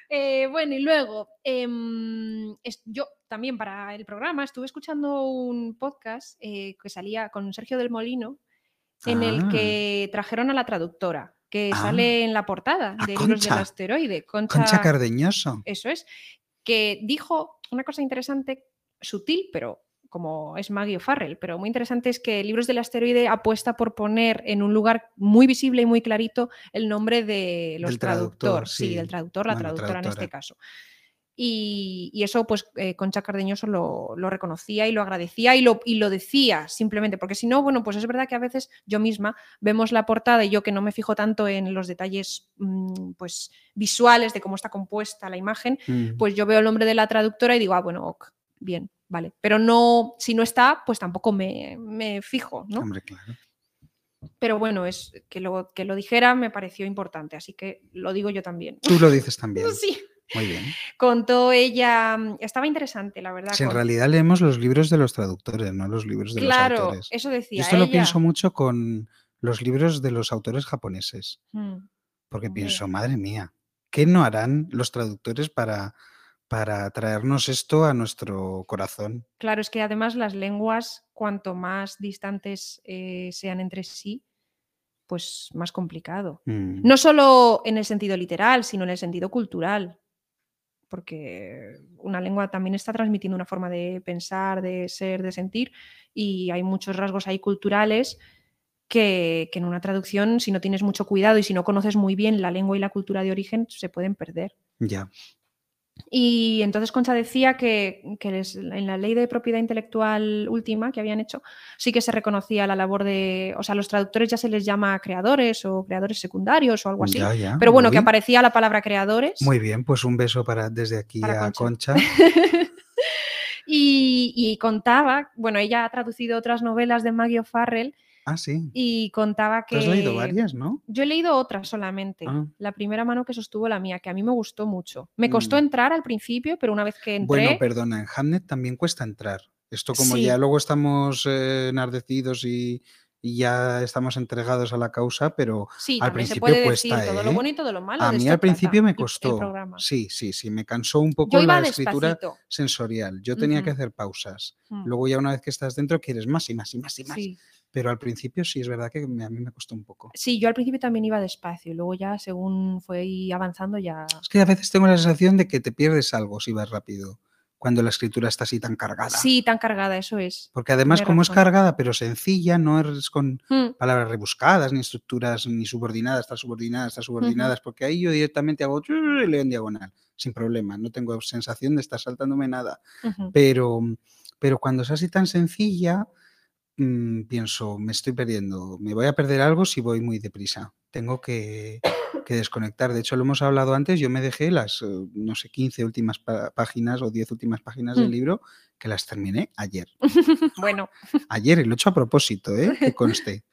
Eh, bueno, y luego, em, es- yo también para el programa estuve escuchando un podcast eh, que salía con Sergio del Molino, en el Ah. que trajeron a la traductora, que Ah. sale en la portada A de Libros del. Asteroide, Concha, Concha Cardeñoso. eso es, que dijo una cosa interesante, sutil, pero como es Maggie O'Farrell, pero muy interesante es que Libros del Asteroide apuesta por poner en un lugar muy visible y muy clarito el nombre de los Del traductor, traductores, sí, sí. del traductor, la Bueno, traductora en este caso. Y, y eso, pues, eh, Concha Cardeñoso lo, lo reconocía y lo agradecía y lo, y lo decía simplemente, porque si no, bueno, pues es verdad que a veces yo misma vemos la portada y yo que no me fijo tanto en los detalles, mm, pues, visuales de cómo está compuesta la imagen, Mm. pues yo veo el nombre de la traductora y digo, ah, bueno, ok, bien, vale. Pero no, si no está, pues tampoco me, me fijo, ¿no? Hombre, claro. Pero bueno, es que lo, que lo dijera me pareció importante, así que lo digo yo también. Tú lo dices también. [LAUGHS] Sí, Muy bien. contó ella, mm, estaba interesante, la verdad. Si en realidad leemos los libros de los traductores, no los libros de los claro, autores. eso Yo decía esto lo pienso mucho con los libros de los autores japoneses, Mm, porque pienso, madre mía, ¿qué no harán los traductores para, para traernos esto a nuestro corazón? Claro, es que además las lenguas, cuanto más distantes eh, sean entre sí, pues más complicado. Mm, No solo en el sentido literal, sino en el sentido cultural. Porque una lengua también está transmitiendo una forma de pensar, de ser, de sentir, y hay muchos rasgos ahí culturales que, que en una traducción, si no tienes mucho cuidado y si no conoces muy bien la lengua y la cultura de origen, se pueden perder. Ya. Y entonces Concha decía que, que les- en la ley de propiedad intelectual última que habían hecho, sí que se reconocía la labor de, o sea, los traductores ya se les llama creadores o creadores secundarios o algo así. Ya, ya. Pero bueno, que aparecía la palabra creadores. Muy bien, pues un beso para desde aquí Para a Concha. Concha. [LAUGHS] y, y contaba, bueno, ella ha traducido otras novelas de Maggie O'Farrell Ah, sí. y contaba Tú que... has leído varias, ¿no? Yo he leído otras solamente. Ah. La primera mano que sostuvo la mía, que a mí me gustó mucho. Me costó Mm. entrar al principio, pero una vez que entré... Bueno, perdona, en Hamnet también cuesta entrar. Esto como Sí. ya luego estamos eh, enardecidos y, y ya estamos entregados a la causa, pero Sí, Al se principio decir cuesta, todo lo ¿eh? bueno y todo lo malo. a mí al principio me el costó. Sí, sí, sí, me cansó un poco la escritura sensorial. Yo tenía que hacer pausas. Mm, Luego ya una vez que estás dentro quieres más y más y más y más. Sí. Pero al principio sí es verdad que a mí me costó un poco. Sí, yo al principio también iba despacio y luego ya según fue avanzando ya... Es que a veces tengo la sensación de que te pierdes algo si vas rápido, cuando la escritura está así tan cargada. Sí, tan cargada, eso es. Porque además, como es cargada, pero sencilla, no es con Mm, palabras rebuscadas, ni estructuras, ni subordinadas, está subordinadas, está subordinadas, porque ahí yo directamente hago y leo en diagonal, sin problema, no tengo sensación de estar saltándome nada. Pero, pero cuando es así tan sencilla, mm, pienso, me estoy perdiendo, me voy a perder algo si voy muy deprisa. Tengo que, que desconectar. De hecho, lo hemos hablado antes, yo me dejé las, eh, no sé, 15 últimas páginas o 10 últimas páginas del Mm. libro que las terminé ayer. [LAUGHS] Bueno, Ayer, y lo he hecho a propósito, ¿eh? que conste.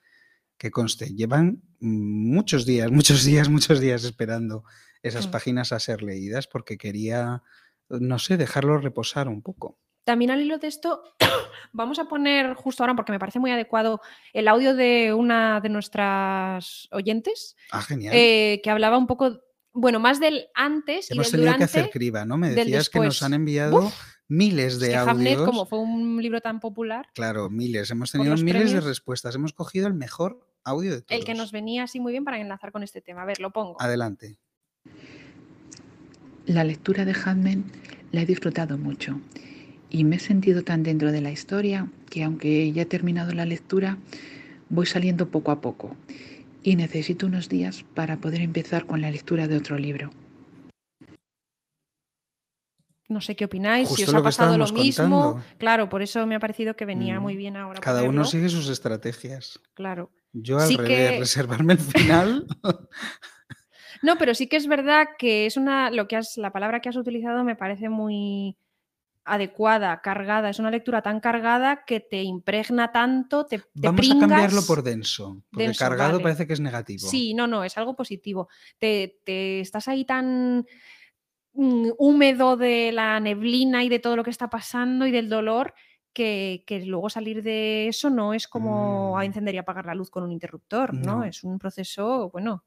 Que conste. Llevan muchos días, muchos días, muchos días esperando esas Mm. páginas a ser leídas porque quería, no sé, dejarlo reposar un poco. También al hilo de esto, [COUGHS] vamos a poner justo ahora, porque me parece muy adecuado, el audio de una de nuestras oyentes, Ah, genial. eh, que hablaba un poco, bueno, más del antes y Hemos del tenido durante. que hacer criba, ¿no? Me decías que nos han enviado miles Es de que Hamlet, audios. como fue un libro tan popular, Claro, miles. Hemos tenido miles de respuestas. Hemos cogido el mejor audio de todos. el que nos venía así muy bien para enlazar con este tema. A ver, lo pongo. Adelante. La lectura de Hamlet la he disfrutado mucho y me he sentido tan dentro de la historia que aunque ya he terminado la lectura, voy saliendo poco a poco y necesito unos días para poder empezar con la lectura de otro libro. No sé qué opináis, si os ha pasado lo mismo. contando. Claro, por eso me ha parecido que venía Mm. muy bien ahora. Cada uno sigue sus estrategias. Claro. Yo al Sí revés, que- reservarme el final. [LAUGHS] No, pero sí que es verdad que es una. Lo que has, la palabra que has utilizado me parece muy adecuada, cargada. Es una lectura tan cargada que te impregna tanto, te, te Vamos a cambiarlo por denso. Porque Denso, cargado vale. parece que es negativo. Sí, no, no, es algo positivo. Te, te estás ahí tan mm, húmedo de la neblina y de todo lo que está pasando y del dolor que, que luego salir de eso no es como a Mm. encender y apagar la luz con un interruptor, ¿no? No. Es un proceso, bueno,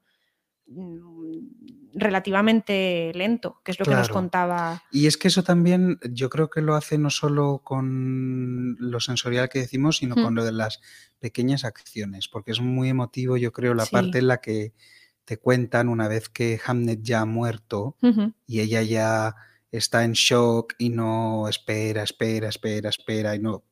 relativamente lento, que es lo que nos contaba. Y es que eso también yo creo que lo hace no solo con lo sensorial que decimos, sino Mm. con lo de las pequeñas acciones, porque es muy emotivo, yo creo, la Sí. parte en la que te cuentan una vez que Hamnet ya ha muerto y ella ya está en shock y no espera, espera, espera, espera y no,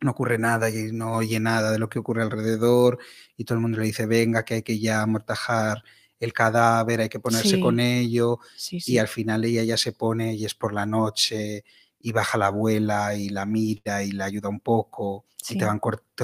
no ocurre nada y no oye nada de lo que ocurre alrededor y todo el mundo le dice, venga, que hay que ya amortajar el cadáver, hay que ponerse Sí. con ello Sí, y al final ella ya se pone y es por la noche y baja la abuela y la mira y la ayuda un poco y te van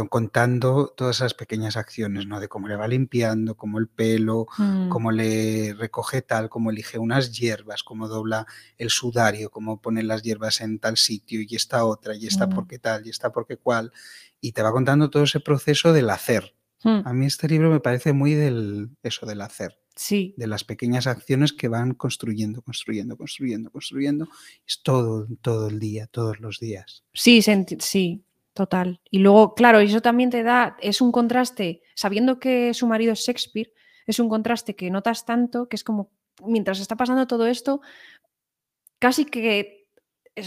contando todas esas pequeñas acciones, ¿no? De cómo le va limpiando, cómo el pelo, Mm, cómo le recoge tal, cómo elige unas hierbas, cómo dobla el sudario, cómo pone las hierbas en tal sitio y esta otra y esta Mm. porque tal y esta porque cual y te va contando todo ese proceso del hacer. Mm, A mí este libro me parece muy del eso del hacer Sí, de las pequeñas acciones que van construyendo, construyendo, construyendo, construyendo. Es todo, todo el día, todos los días. Sí, sí, total. Y luego, claro, eso también te da, es un contraste, sabiendo que su marido es Shakespeare, es un contraste que notas tanto que es como, mientras está pasando todo esto, casi que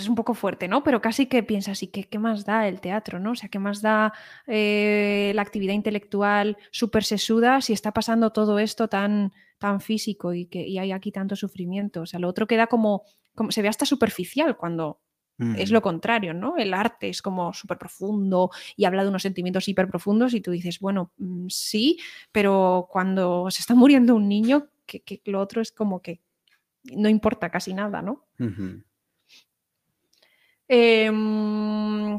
es un poco fuerte, ¿no? Pero casi que piensas, ¿y qué, qué más da el teatro, ¿no? O sea, ¿qué más da eh, la actividad intelectual súper sesuda si está pasando todo esto tan, tan físico y, que, y hay aquí tanto sufrimiento? O sea, lo otro queda como, como se ve hasta superficial cuando es lo contrario, ¿no? El arte es como súper profundo y habla de unos sentimientos hiper profundos y tú dices, bueno, mm, sí, pero cuando se está muriendo un niño, que, que lo otro es como que no importa casi nada, ¿no? Em,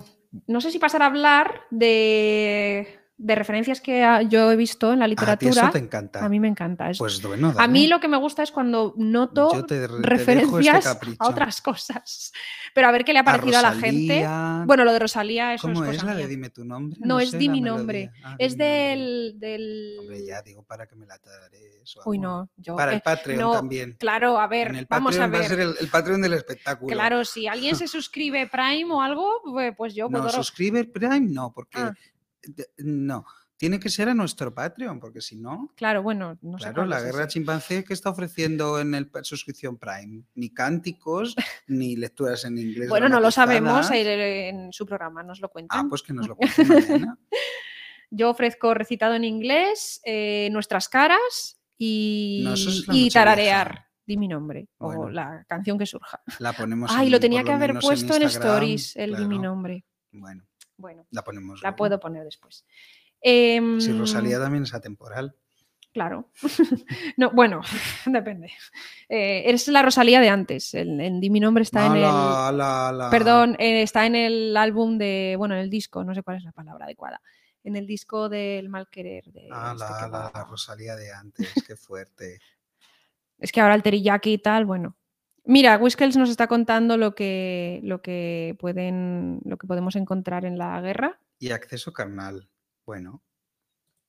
no sé si pasar a hablar de, de referencias que ah, yo he visto en la A ti literatura. eso te encanta. A mí me encanta. es- Pues bueno, a mí lo que me gusta es cuando noto te, te este referencias capricho. a otras cosas. Pero a ver qué le ha parecido a, la gente. Rosalía. Bueno, lo de Rosalía, eso ¿Cómo es es, cosa la de mía. Dime tu nombre? No, es sé Di la mi nombre. Ah, Es del, del... Hombre, ya digo para que me la tararees o Uy, no. Yo, Para el eh, Patreon no, también. Claro, a En ver, el vamos a Patreon va a ver. ser el, el Patreon del espectáculo. Claro, si alguien se [LAUGHS] suscribe Prime o algo, pues- pues yo No, puedo... suscribe Prime no, porque Ah. No. Tiene que ser a nuestro Patreon, porque si no, Claro, bueno, no claro, la es guerra chimpancé que está ofreciendo en el suscripción Prime, ni cánticos, [LAUGHS] ni lecturas en inglés. Bueno, no lo sabemos, eh, en su programa nos lo cuentan. Ah, pues que nos lo [LAUGHS] cuente mañana. Yo ofrezco recitado en inglés, eh, nuestras caras y, No, es tararear. Di mi nombre o la canción que surja. La ponemos. Ay, en- lo tenía que haber puesto en, Stories, el di mi nombre. Bueno, Bueno, la ponemos. la luego. puedo poner después. Em, Si Rosalía también es atemporal. Claro. [LAUGHS] no, bueno, [LAUGHS] depende. Eh, eres la Rosalía de antes. El, en Di mi nombre está en el. Perdón, eh, está en el álbum de. Bueno, en el disco, no sé cuál es la palabra adecuada. en el disco del mal querer. De Ah, este la, que la- Rosalía de antes, qué fuerte. [LAUGHS] Es que ahora el teriyaki y tal, bueno. Mira, Whiskels nos está contando lo que, lo que pueden, lo que podemos encontrar en la guerra. Y acceso carnal. Bueno,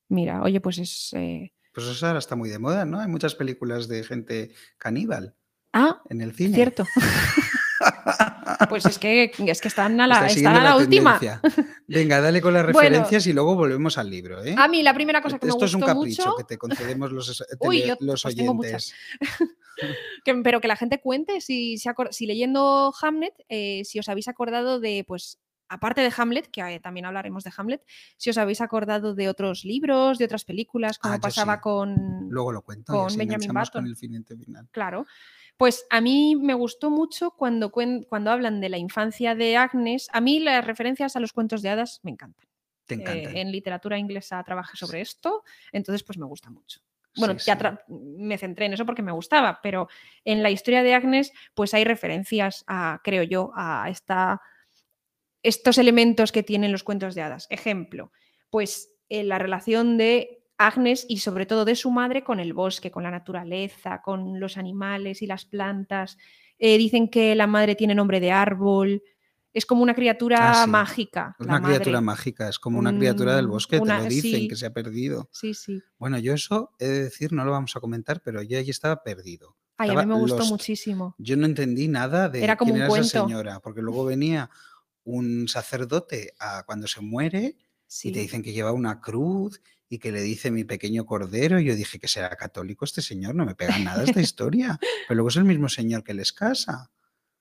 Mira, oye, pues es. eh, pues eso ahora está muy de moda, ¿no? Hay muchas películas de gente caníbal Ah, en el cine. cierto. [LAUGHS] Pues es que, es que están a la, Está están siguiendo a la, última. Venga, dale con las [LAUGHS] Bueno. referencias y luego volvemos al libro, ¿eh? A mí la primera cosa que me Esto es gustó un capricho mucho, que te concedemos los, [LAUGHS] Uy, yo, los pues muchas. oyentes. [LAUGHS] que- pero que la gente cuente si, leyendo Hamlet, eh, si os habéis acordado de, pues, aparte de Hamlet, que eh, también hablaremos de Hamlet, si os habéis acordado de otros libros, de otras películas, como Ah, pasaba sí. con, Luego lo cuento con Benjamin con Button. el finete final. Claro. Pues a mí me gustó mucho cuando, cuando hablan de la infancia de Agnes. A mí las referencias a los cuentos de hadas me encantan. Te Eh, encantan. en literatura inglesa trabajé sobre esto, entonces pues me gusta mucho. Bueno, Sí, ya sí. me centré en eso porque me gustaba, pero en la historia de Agnes pues hay referencias a, creo yo, a esta, estos elementos que tienen los cuentos de hadas. Ejemplo, pues en la relación de Agnes y sobre todo de su madre con el bosque, con la naturaleza, con los animales y las plantas. Eh, dicen que la madre tiene nombre de árbol. Es como una criatura Ah, sí. mágica. Es la una criatura madre. mágica, es como una criatura del bosque, una- te lo dicen, sí. que se ha perdido. Sí, sí. Bueno, yo eso he de decir, no lo vamos a comentar, pero yo allí estaba perdido. Ay, a mí me gustó lost. muchísimo. Yo no entendí nada de Era como quién un era esa señora, porque luego venía un sacerdote a cuando se muere Sí. y te dicen que lleva una cruz y que le dice mi pequeño cordero. Y yo dije que será católico este señor, no me pega nada esta [LAUGHS] historia. Pero luego es el mismo señor que les casa.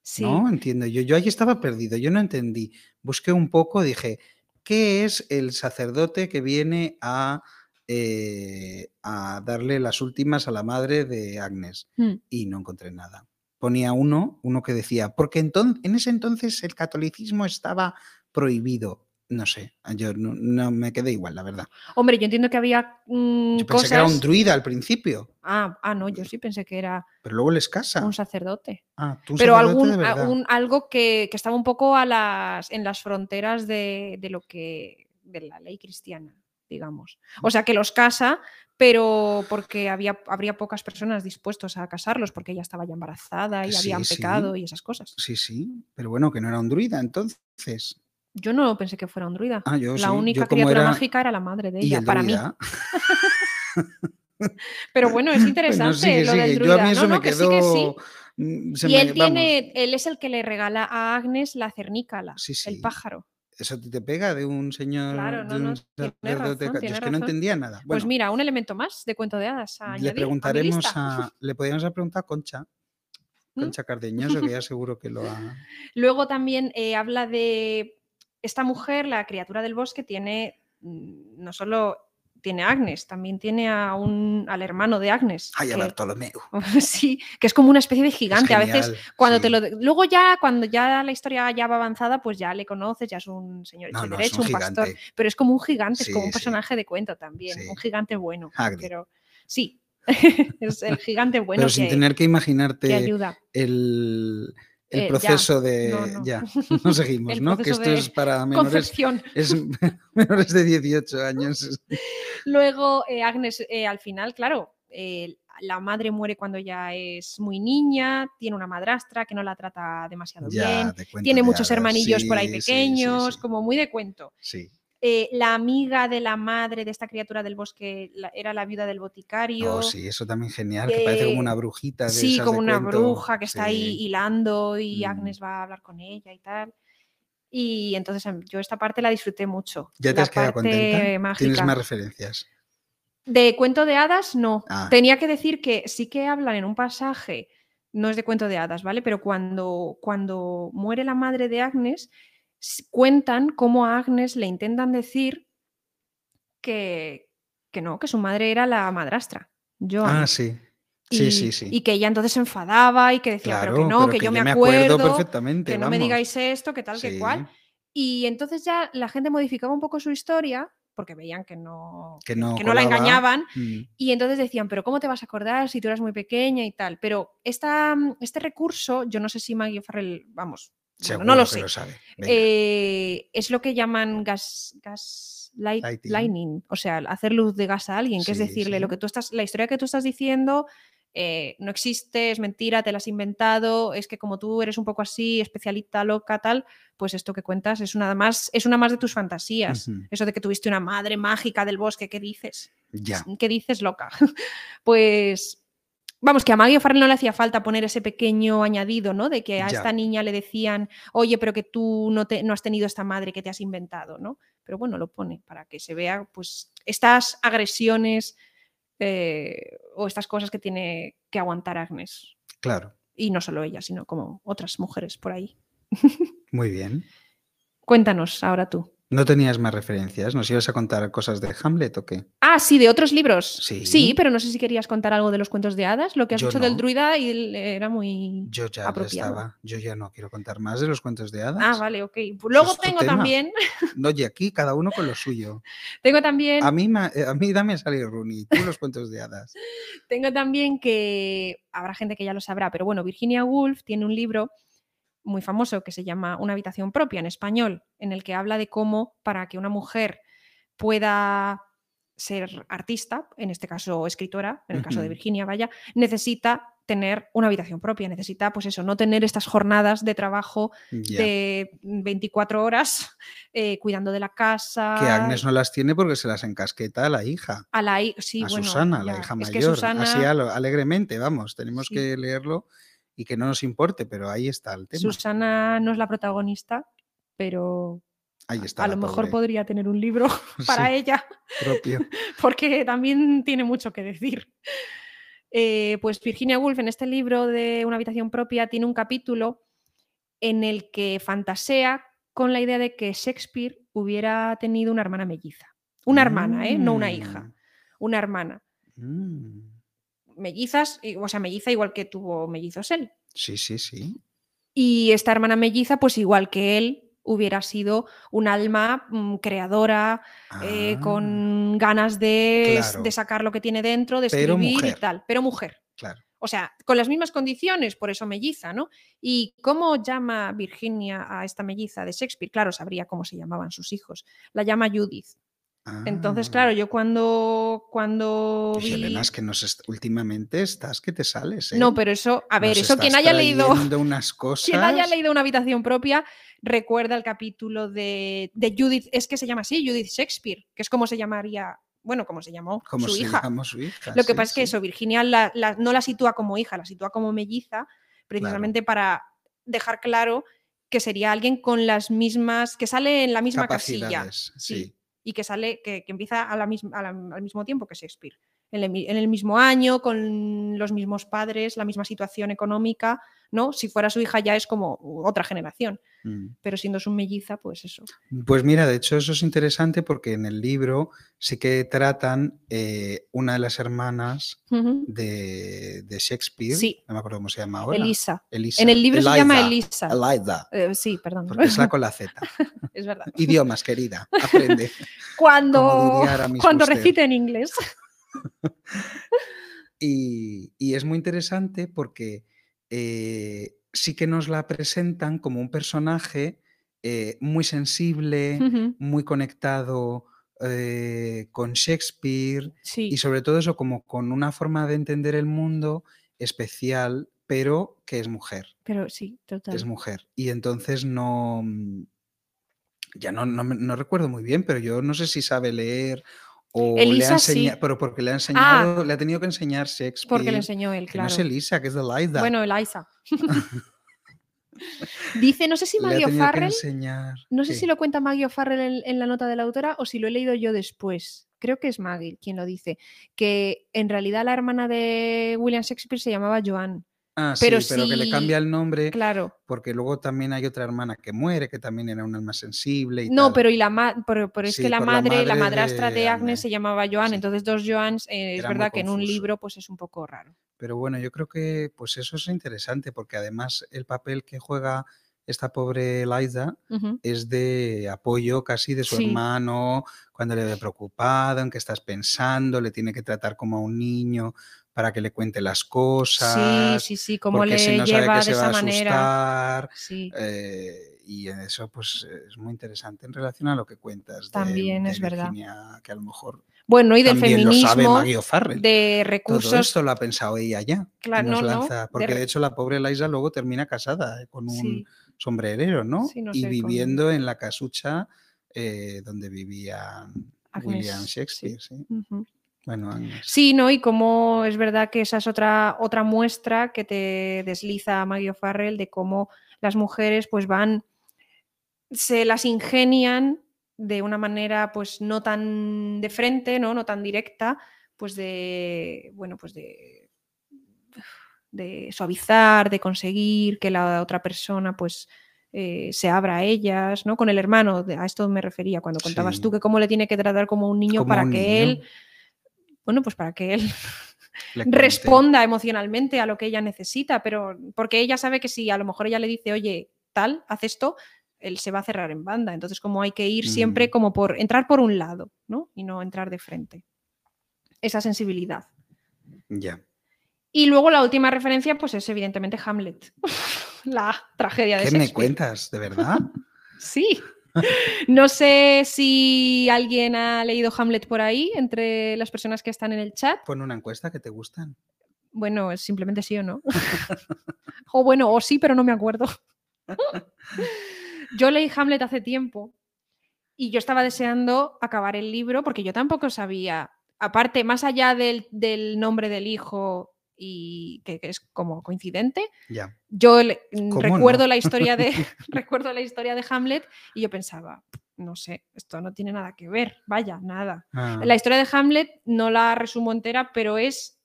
sí. No entiendo. Yo, yo allí estaba perdido, yo no entendí. Busqué un poco, dije, ¿qué es el sacerdote que viene a, eh, a darle las últimas a la madre de Agnes? Mm. Y no encontré nada. Ponía uno, uno que decía, porque enton- en ese entonces el catolicismo estaba prohibido. No sé, yo no, no me quedé igual, la verdad. Hombre, yo entiendo que había mm, Yo pensé cosas. que era un druida al principio, ah, ah, no, yo sí pensé que era pero luego les casa. un sacerdote. Ah, tú Pero sacerdote algún, de algo que, que estaba un poco a las, en las fronteras de, de lo que. de la ley cristiana, digamos. O sea que los casa, pero porque había, habría pocas personas dispuestos a casarlos, porque ella estaba ya embarazada y sí, habían sí. pecado y esas cosas. Sí, sí, pero bueno, que no era un druida entonces. Yo no pensé que fuera un druida. Ah, yo la sí, yo única criatura era- mágica era la madre de Y ella, el para mí. [LAUGHS] Pero bueno, es [LAUGHS] interesante sigue, lo sigue. del Yo druida. a mí eso no, me no, que sí, que sí. mm, Y él tiene, él es el que le regala a Agnes la cernícala, Sí, el pájaro. Eso te pega de un señor. Claro, no, de un razón, Yo es que no entendía nada. pues mira, un elemento más de cuento de hadas. a le añadir preguntaremos a. Le podríamos haber preguntado a Concha. ¿Mm? Concha Cardeñoso, que [LAUGHS] ya seguro que lo ha. Luego también eh, habla de esta mujer, la criatura del bosque, tiene mm, no solo tiene a Agnes, también tiene a un, al hermano de Agnes. Ay, a Bartolomeu. [LAUGHS] sí, que es como una especie de gigante. a veces Cuando sí. te lo luego ya cuando ya la historia ya va avanzada, pues ya le conoces, ya es un señor hecho No, no, derecho, un un, pastor, pero es como un gigante, Sí, es como un sí. personaje de cuento también, un gigante bueno. Hagrid. Pero sí, [LAUGHS] es el gigante bueno Pero que, sin tener que que imaginarte ayuda. el, el Eh, ya. proceso de. No, no. Ya, [LAUGHS] no seguimos, ¿no? Que esto es para [LAUGHS] menores. Concepción. Es [LAUGHS] menores de 18 años. Luego eh, Agnes eh, al final, claro, la madre muere cuando ya es muy niña, tiene una madrastra que no la trata demasiado Ya, bien, de cuento tiene muchos hadas. hermanillos por ahí sí, pequeños, sí. como muy de cuento. Sí. Eh, la amiga de la madre de esta criatura del bosque la- era la viuda del boticario. Oh, sí, eso también genial, que parece como Eh, una brujita. De Sí, esas como de una cuento. bruja que está ahí hilando y Mm. Agnes va a hablar con ella y tal. Y entonces em, yo esta parte la disfruté mucho. ¿Ya te la has quedado contenta? Tienes más referencias. De cuento de hadas, no. Ah. Tenía que decir que sí que hablan en un pasaje, no es de cuento de hadas, ¿vale? Pero cuando, cuando muere la madre de Agnes, cuentan cómo a Agnes le intentan decir que, que no, que su madre era la madrastra. Joan. Ah, sí. Sí, y, sí, sí. y que ella entonces se enfadaba y que decía, claro, pero que no, que yo me acuerdo, perfectamente. que no me digáis esto, que tal, que cual. Y entonces ya la gente modificaba un poco su historia porque veían que no, Que no, la colaba. engañaban Mm, y entonces decían, pero ¿cómo te vas a acordar si tú eras muy pequeña y tal? Pero esta, este recurso, yo no sé si Maggie Farrell, vamos, No lo sé. sabe. Venga. Eh, es lo que llaman gas, gas light- Lighting. lightning, o sea, hacer luz de gas a alguien, que es Sí, decirle lo que tú estás, la historia que tú estás diciendo eh, no existe, es mentira, te la has inventado, es que como tú eres un poco así, especialista, loca, tal, pues esto que cuentas es una más, es una más de tus fantasías. Eso de que tuviste una madre mágica del bosque, ¿qué dices? ya. ¿Qué dices, loca? [LAUGHS] pues vamos, que a Maggie O'Farrell no le hacía falta poner ese pequeño añadido, ¿no? De que a Ya. esta niña le decían, oye, pero que tú no, te, no has tenido esta madre que te has inventado, ¿no? Pero bueno, lo pone para que se vea, pues, estas agresiones eh, o estas cosas que tiene que aguantar Agnes. Claro. Y no solo ella, sino como otras mujeres por ahí. [LAUGHS] Muy bien. Cuéntanos ahora tú. ¿No tenías más referencias? ¿Nos ibas a contar cosas de Hamlet o qué? Ah, sí, de otros libros. Sí. pero no sé si querías contar algo de los cuentos de hadas. Lo que has Yo dicho del no. druida y el- era muy. Yo ya, Apropiado. estaba. Yo ya no quiero contar más de los cuentos de hadas. Ah, vale, ok. Pues luego es tengo también, Oye, aquí cada uno con lo suyo. [LAUGHS] tengo también, A mí, eh, a mí dame a salir Rooney, tú los cuentos de hadas. [LAUGHS] tengo también que habrá gente que ya lo sabrá, pero bueno, Virginia Woolf tiene un libro muy famoso que se llama Una habitación propia en español, en el que habla de cómo para que una mujer pueda ser artista, en este caso escritora, en el caso de. Virginia, vaya, necesita tener una habitación propia, necesita pues eso, no tener estas jornadas de trabajo de 24 horas [LAUGHS] eh, cuidando de la casa. Que Agnes no las tiene porque se las encasqueta a la hija. A la sí, a bueno, Susana, la hija mayor. Susana, Así alegremente, vamos. Tenemos Sí. que leerlo y que no nos importe, pero ahí está el tema. Susana no es la protagonista, pero ahí está. a lo mejor pobre. podría tener un libro [LAUGHS] [LAUGHS] para Sí, ella, propio. [LAUGHS] porque también tiene mucho que decir. Eh, pues Virginia Woolf en este libro de Una habitación propia tiene un capítulo en el que fantasea con la idea de que Shakespeare hubiera tenido una hermana melliza. Una hermana, ¿eh? no una hija, una hermana. Mm, mm. Mellizas, o sea, melliza igual que tuvo mellizos él. Sí, sí, sí. Y esta hermana melliza, pues igual que él, hubiera sido un alma mm, creadora, eh, Ah, con ganas de, claro. de sacar lo que tiene dentro, de escribir y tal, pero mujer. Claro. O sea, con las mismas condiciones, por eso melliza, ¿no? ¿Y cómo llama Virginia a esta melliza de Shakespeare? Claro, sabría cómo se llamaban sus hijos. La llama Judith. Entonces, Ah. claro, yo cuando, cuando vi... Elena, es que nos est- últimamente estás que te sales. ¿eh? No, pero eso, a ver, Nos eso quien haya leído... trayendo unas [LAUGHS] cosas. Quien haya leído una habitación propia recuerda el capítulo de, de Judith, es que se llama así, Judith Shakespeare, que es como se llamaría, bueno, como se llamó como su se hija. llama su hija. Lo que sí, pasa es que eso, Virginia la- la- no la sitúa como hija, la sitúa como melliza, precisamente para dejar claro que sería alguien con las mismas, que sale en la misma casilla sí. Y que sale, que, que empieza a la misma- a la- al mismo tiempo que Shakespeare. En el, mismo año, con los mismos padres, la misma situación económica, ¿no? Si fuera su hija ya es como otra generación Mm. pero siendo su melliza, pues eso. Pues mira, de hecho eso es interesante porque en el libro sí que tratan eh, una de las hermanas de, de Shakespeare, Sí. no me acuerdo cómo se llama ahora. Elisa. Elisa. En el libro se llama Eliza. Elisa. Eliza, Eh, sí, perdón. porque es la con la Z. [LAUGHS] es verdad. Idiomas, querida, aprende. [LAUGHS] Cuando, cuando recite en inglés. [LAUGHS] Y, y es muy interesante porque eh, sí que nos la presentan como un personaje eh, muy sensible, muy conectado eh, con Shakespeare Sí. y sobre todo eso como con una forma de entender el mundo especial, pero que es mujer, Pero sí, total. es mujer. Y entonces no, mm, ya no, no recuerdo muy bien, pero yo no sé si sabe leer o le ha Elisa sí. enseñado, pero porque le ha Ah. enseñado, le ha tenido que enseñar Shakespeare. Porque le enseñó él, que claro. no es Elisa, que es de Laida. Bueno, Eliza. [LAUGHS] [LAUGHS] Dice, no sé si le Maggie O'Farrell, no sé si lo cuenta Maggie O'Farrell en, en la nota de la autora o si lo he leído yo después. Creo que es Maggie quien lo dice. Que en realidad la hermana de William Shakespeare se llamaba Joan. Ah, pero sí, pero que le cambia el nombre Claro. porque luego también hay otra hermana que muere, que también era una alma sensible y No, tal. pero y la ma- pero, pero es Sí, que la madre, la, madrastra de, de Agnes se llamaba Joan, Sí. entonces dos Joans, eh, es verdad que en un libro pues es un poco raro. Pero bueno, yo creo que pues eso es interesante porque además el papel que juega esta pobre Ujú. es de apoyo casi de su Sí. hermano, cuando le ve preocupado, en qué estás pensando, le tiene que tratar como a un niño para que le cuente las Sí, cosas. sí, sí, cómo porque le si no lleva de esa manera. asustar. Sí, eh, y en eso, pues es muy interesante en relación a lo que cuentas. de- También de es verdad. Virginia, que a lo mejor Bueno, y del también lo sabe feminismo, de Todo recursos. esto lo ha pensado ella ya. Claro, nos no, no, lanza- de porque de, re- hecho la pobre Liza luego termina casada eh, con un Sí, sombrerero, ¿no? Sí, no y sé, con- viviendo en la casucha eh, donde vivía William Agnes, Shakespeare, sí. ujú. Bueno. Sí, ¿no? Y como es verdad que esa es otra, otra muestra que te desliza Maggie O'Farrell de cómo las mujeres pues van, se las ingenian de una manera pues no tan de frente, ¿no? No tan directa, pues de, bueno, pues de, de suavizar, de conseguir que la otra persona pues eh, se abra a ellas, ¿no? Con el hermano, a esto me refería cuando contabas Sí. tú que cómo le tiene que tratar como un niño Como para un que niño. él, bueno, pues para que él [LAUGHS] responda emocionalmente a lo que ella necesita, pero porque ella sabe que si a lo mejor ella le dice, oye, tal, haz esto, él se va a cerrar en banda. Entonces, como hay que ir siempre Mm. como por entrar por un lado, ¿no? Y no entrar de frente. Esa sensibilidad. Ya. Y luego la última referencia, pues es evidentemente Hamlet, [LAUGHS] la tragedia de ¿Qué me cuentas? ¿De verdad? [LAUGHS] Sí. [LAUGHS] No sé si alguien ha leído Hamlet por ahí, entre las personas que están en el chat. Pon una encuesta que te gustan. Bueno, es simplemente sí o no. [LAUGHS] o bueno, o sí, pero no me acuerdo. [LAUGHS] yo leí Hamlet hace tiempo y yo estaba deseando acabar el libro porque yo tampoco sabía, aparte, más allá del, del nombre del hijo y que, que es como coincidente, yo le- ¿Cómo recuerdo no? la historia de [LAUGHS] [LAUGHS] recuerdo la historia de Hamlet y yo pensaba, no sé, esto no tiene nada que ver, vaya, nada. Ah, La historia de Hamlet no la resumo entera, pero es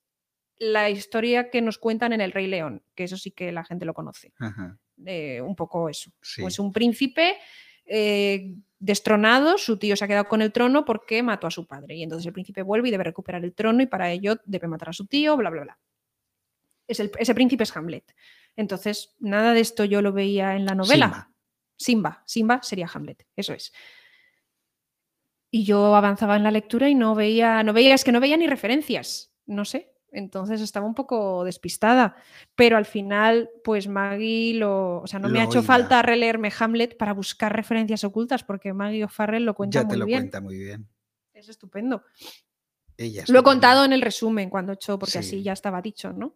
la historia que nos cuentan en El Rey León, que eso sí que la gente lo conoce. ajá, Eh, un poco eso. sí. Pues un príncipe eh, destronado, su tío se ha quedado con el trono porque mató a su padre. Y entonces el príncipe vuelve y debe recuperar el trono y para ello debe matar a su tío, bla, bla, bla. Es el- ese príncipe es Hamlet. Entonces, nada de esto yo lo veía en la novela. Simba. Simba, Simba sería Hamlet, eso es. Y yo avanzaba en la lectura y no veía, no veía, es que no veía ni referencias, no sé. Entonces estaba un poco despistada. Pero al final, pues Maggie lo. O sea, no me ha Lo hecho falta releerme Hamlet para buscar referencias ocultas, porque Maggie O'Farrell lo cuenta Ya te muy lo bien. cuenta muy bien. Es estupendo. Ella Lo he contado en el resumen cuando he hecho, porque así Sí. ya estaba dicho, ¿no?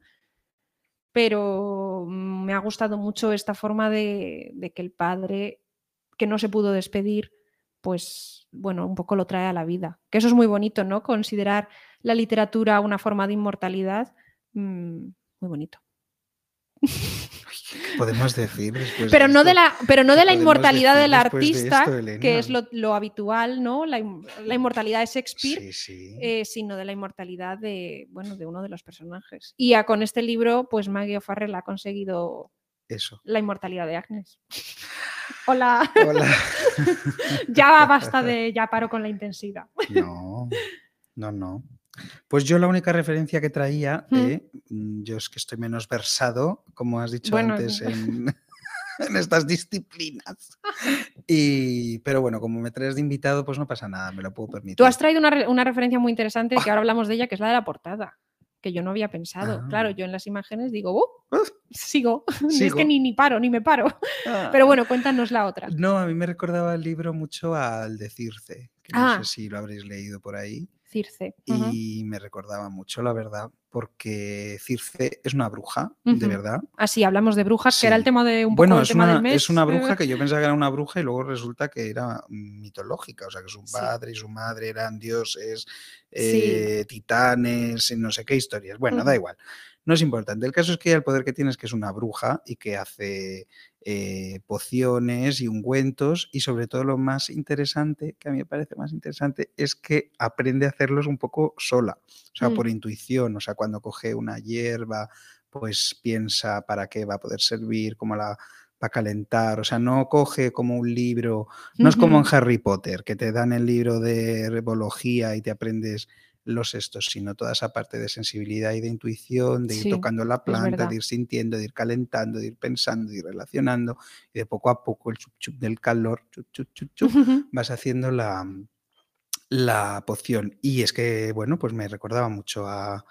Pero me ha gustado mucho esta forma de, de que el padre, que no se pudo despedir, pues bueno, un poco lo trae a la vida. Que eso es muy bonito, ¿no? Considerar la literatura una forma de inmortalidad. mm, muy bonito. [LAUGHS] ¿Qué podemos decir después Pero no, de la, pero no de la inmortalidad del de artista, esto, que es lo, lo habitual, ¿no? La, in- la inmortalidad de Shakespeare, Sí, sí. eh, sino de la inmortalidad de, bueno, de uno de los personajes. Y a- con este libro, pues Maggie O'Farrell ha conseguido Eso. la inmortalidad de Agnes. [LAUGHS] Hola, Hola. [LAUGHS] ya basta [LAUGHS] de, ya paro con la intensidad. No, no, no. Pues yo la única referencia que traía, Mm. eh, mm, yo es que estoy menos versado, como has dicho Bueno, antes, en, [LAUGHS] [LAUGHS] en estas disciplinas. Y, pero bueno, como me traes de invitado, pues no pasa nada, me lo puedo permitir. Tú has traído una, una referencia muy interesante que ahora [LAUGHS] hablamos de ella, que es la de la portada, que yo no había pensado. Claro, Ah. yo en las imágenes digo, "Uh, Uf. sigo. es Sigo. que ni, ni paro, ni me paro. Pero bueno, cuéntanos la otra. No, a mí me recordaba el libro mucho al de Circe, que Ah. no sé si lo habréis leído por ahí. Circe. Y me recordaba mucho, la verdad, porque Circe es una bruja, de verdad. Así, hablamos de brujas, que era el tema de un Bueno, poco el es tema del una, mes. es una bruja eh, que yo pensaba que era una bruja y luego resulta que era mitológica, o sea que su Sí. padre y su madre eran dioses, Sí. eh, titanes, no sé qué historias. Bueno, da igual. No es importante. El caso es que ella el poder que tiene es que es una bruja y que hace eh, pociones y ungüentos y sobre todo lo más interesante, que a mí me parece más interesante, es que aprende a hacerlos un poco sola, o sea, Mm. por intuición, o sea, cuando coge una hierba, pues piensa para qué va a poder servir, cómo la va a calentar, o sea, no coge como un libro, no es como en. Harry Potter, que te dan el libro de herbología y te aprendes los estos, sino toda esa parte de sensibilidad y de intuición, de ir Sí, tocando la planta, de ir sintiendo, de ir calentando, de ir pensando, de ir relacionando, y de poco a poco el chup chup del calor, chup chup chup chup, [LAUGHS] vas haciendo la, la poción. Y es que, bueno, pues me recordaba mucho a,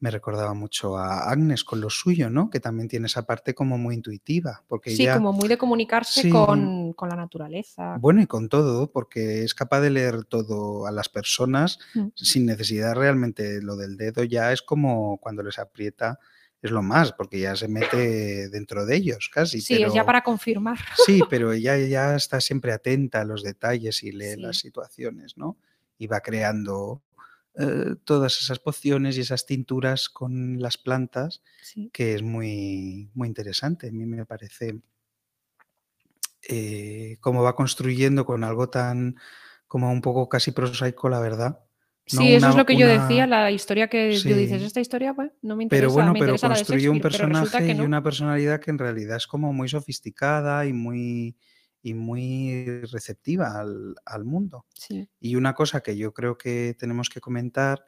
me recordaba mucho a Agnes con lo suyo, ¿no? Que también tiene esa parte como muy intuitiva, porque Sí, ella, como muy de comunicarse Sí. con, con la naturaleza. bueno, y con todo, porque es capaz de leer todo a las personas Mm. sin necesidad realmente, lo del dedo ya es como cuando les aprieta, es lo más, porque ya se mete dentro de ellos casi. Sí, es ya pero- para confirmar. Sí, [LAUGHS] pero ella ya está siempre atenta a los detalles y lee Sí. las situaciones, ¿no? Y va creando eh, todas esas pociones y esas tinturas con las plantas, Sí. que es muy, muy interesante. A mí me parece eh, cómo va construyendo con algo tan como un poco casi prosaico, la verdad. No Sí, eso es lo que yo decía, la historia que tú dices, Sí. esta historia, pues, no me interesa, Pero bueno, me pero construye un personaje y una personalidad que en realidad es como muy sofisticada y muy, y muy receptiva al, al mundo. Sí. Y una cosa que yo creo que tenemos que comentar,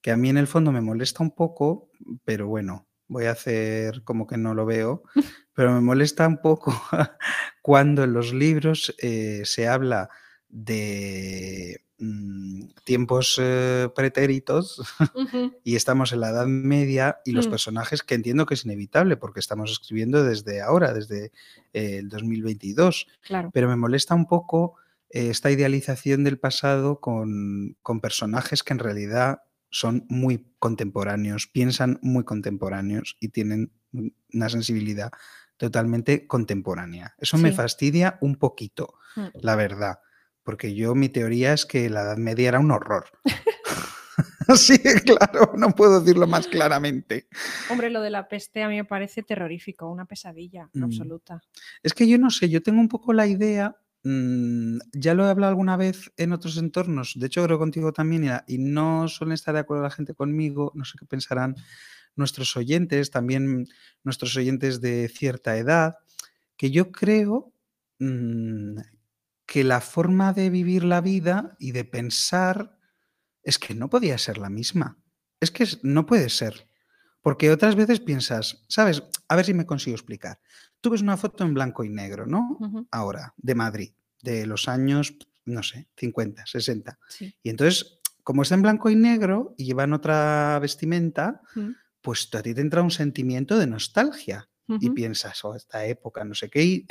que a mí en el fondo me molesta un poco, pero bueno, voy a hacer como que no lo veo, [LAUGHS] pero me molesta un poco [LAUGHS] cuando en los libros eh, se habla de mm, tiempos eh, pretéritos [LAUGHS] y estamos en la Edad Media y los Mm. personajes que entiendo que es inevitable porque estamos escribiendo desde ahora, desde eh, el 2022, Claro. pero me molesta un poco eh, esta idealización del pasado con, con personajes que en realidad son muy contemporáneos, piensan muy contemporáneos y tienen un- una sensibilidad totalmente contemporánea. Eso me fastidia un poquito, Mm. la verdad, porque yo mi teoría es que la Edad Media era un horror. [LAUGHS] sí, claro, no puedo decirlo más claramente. Hombre, lo de la peste a mí me parece terrorífico, una pesadilla Mm. absoluta. Es que yo no sé, yo tengo un poco la idea, mm, ya lo he hablado alguna vez en otros entornos, de hecho creo contigo también, y no suelen estar de acuerdo la gente conmigo, no sé qué pensarán nuestros oyentes, también nuestros oyentes de cierta edad, que yo creo mm, que la forma de vivir la vida y de pensar es que no podía ser la misma. Es que no puede ser. Porque otras veces piensas, ¿sabes? A ver si me consigo explicar. Tú ves una foto en blanco y negro, ¿no? Ahora, de Madrid, de los años, no sé, 50, 60. sí. Y entonces, como está en blanco y negro y llevan otra vestimenta, pues a ti te entra un sentimiento de nostalgia y piensas, oh, esta época, no sé qué, y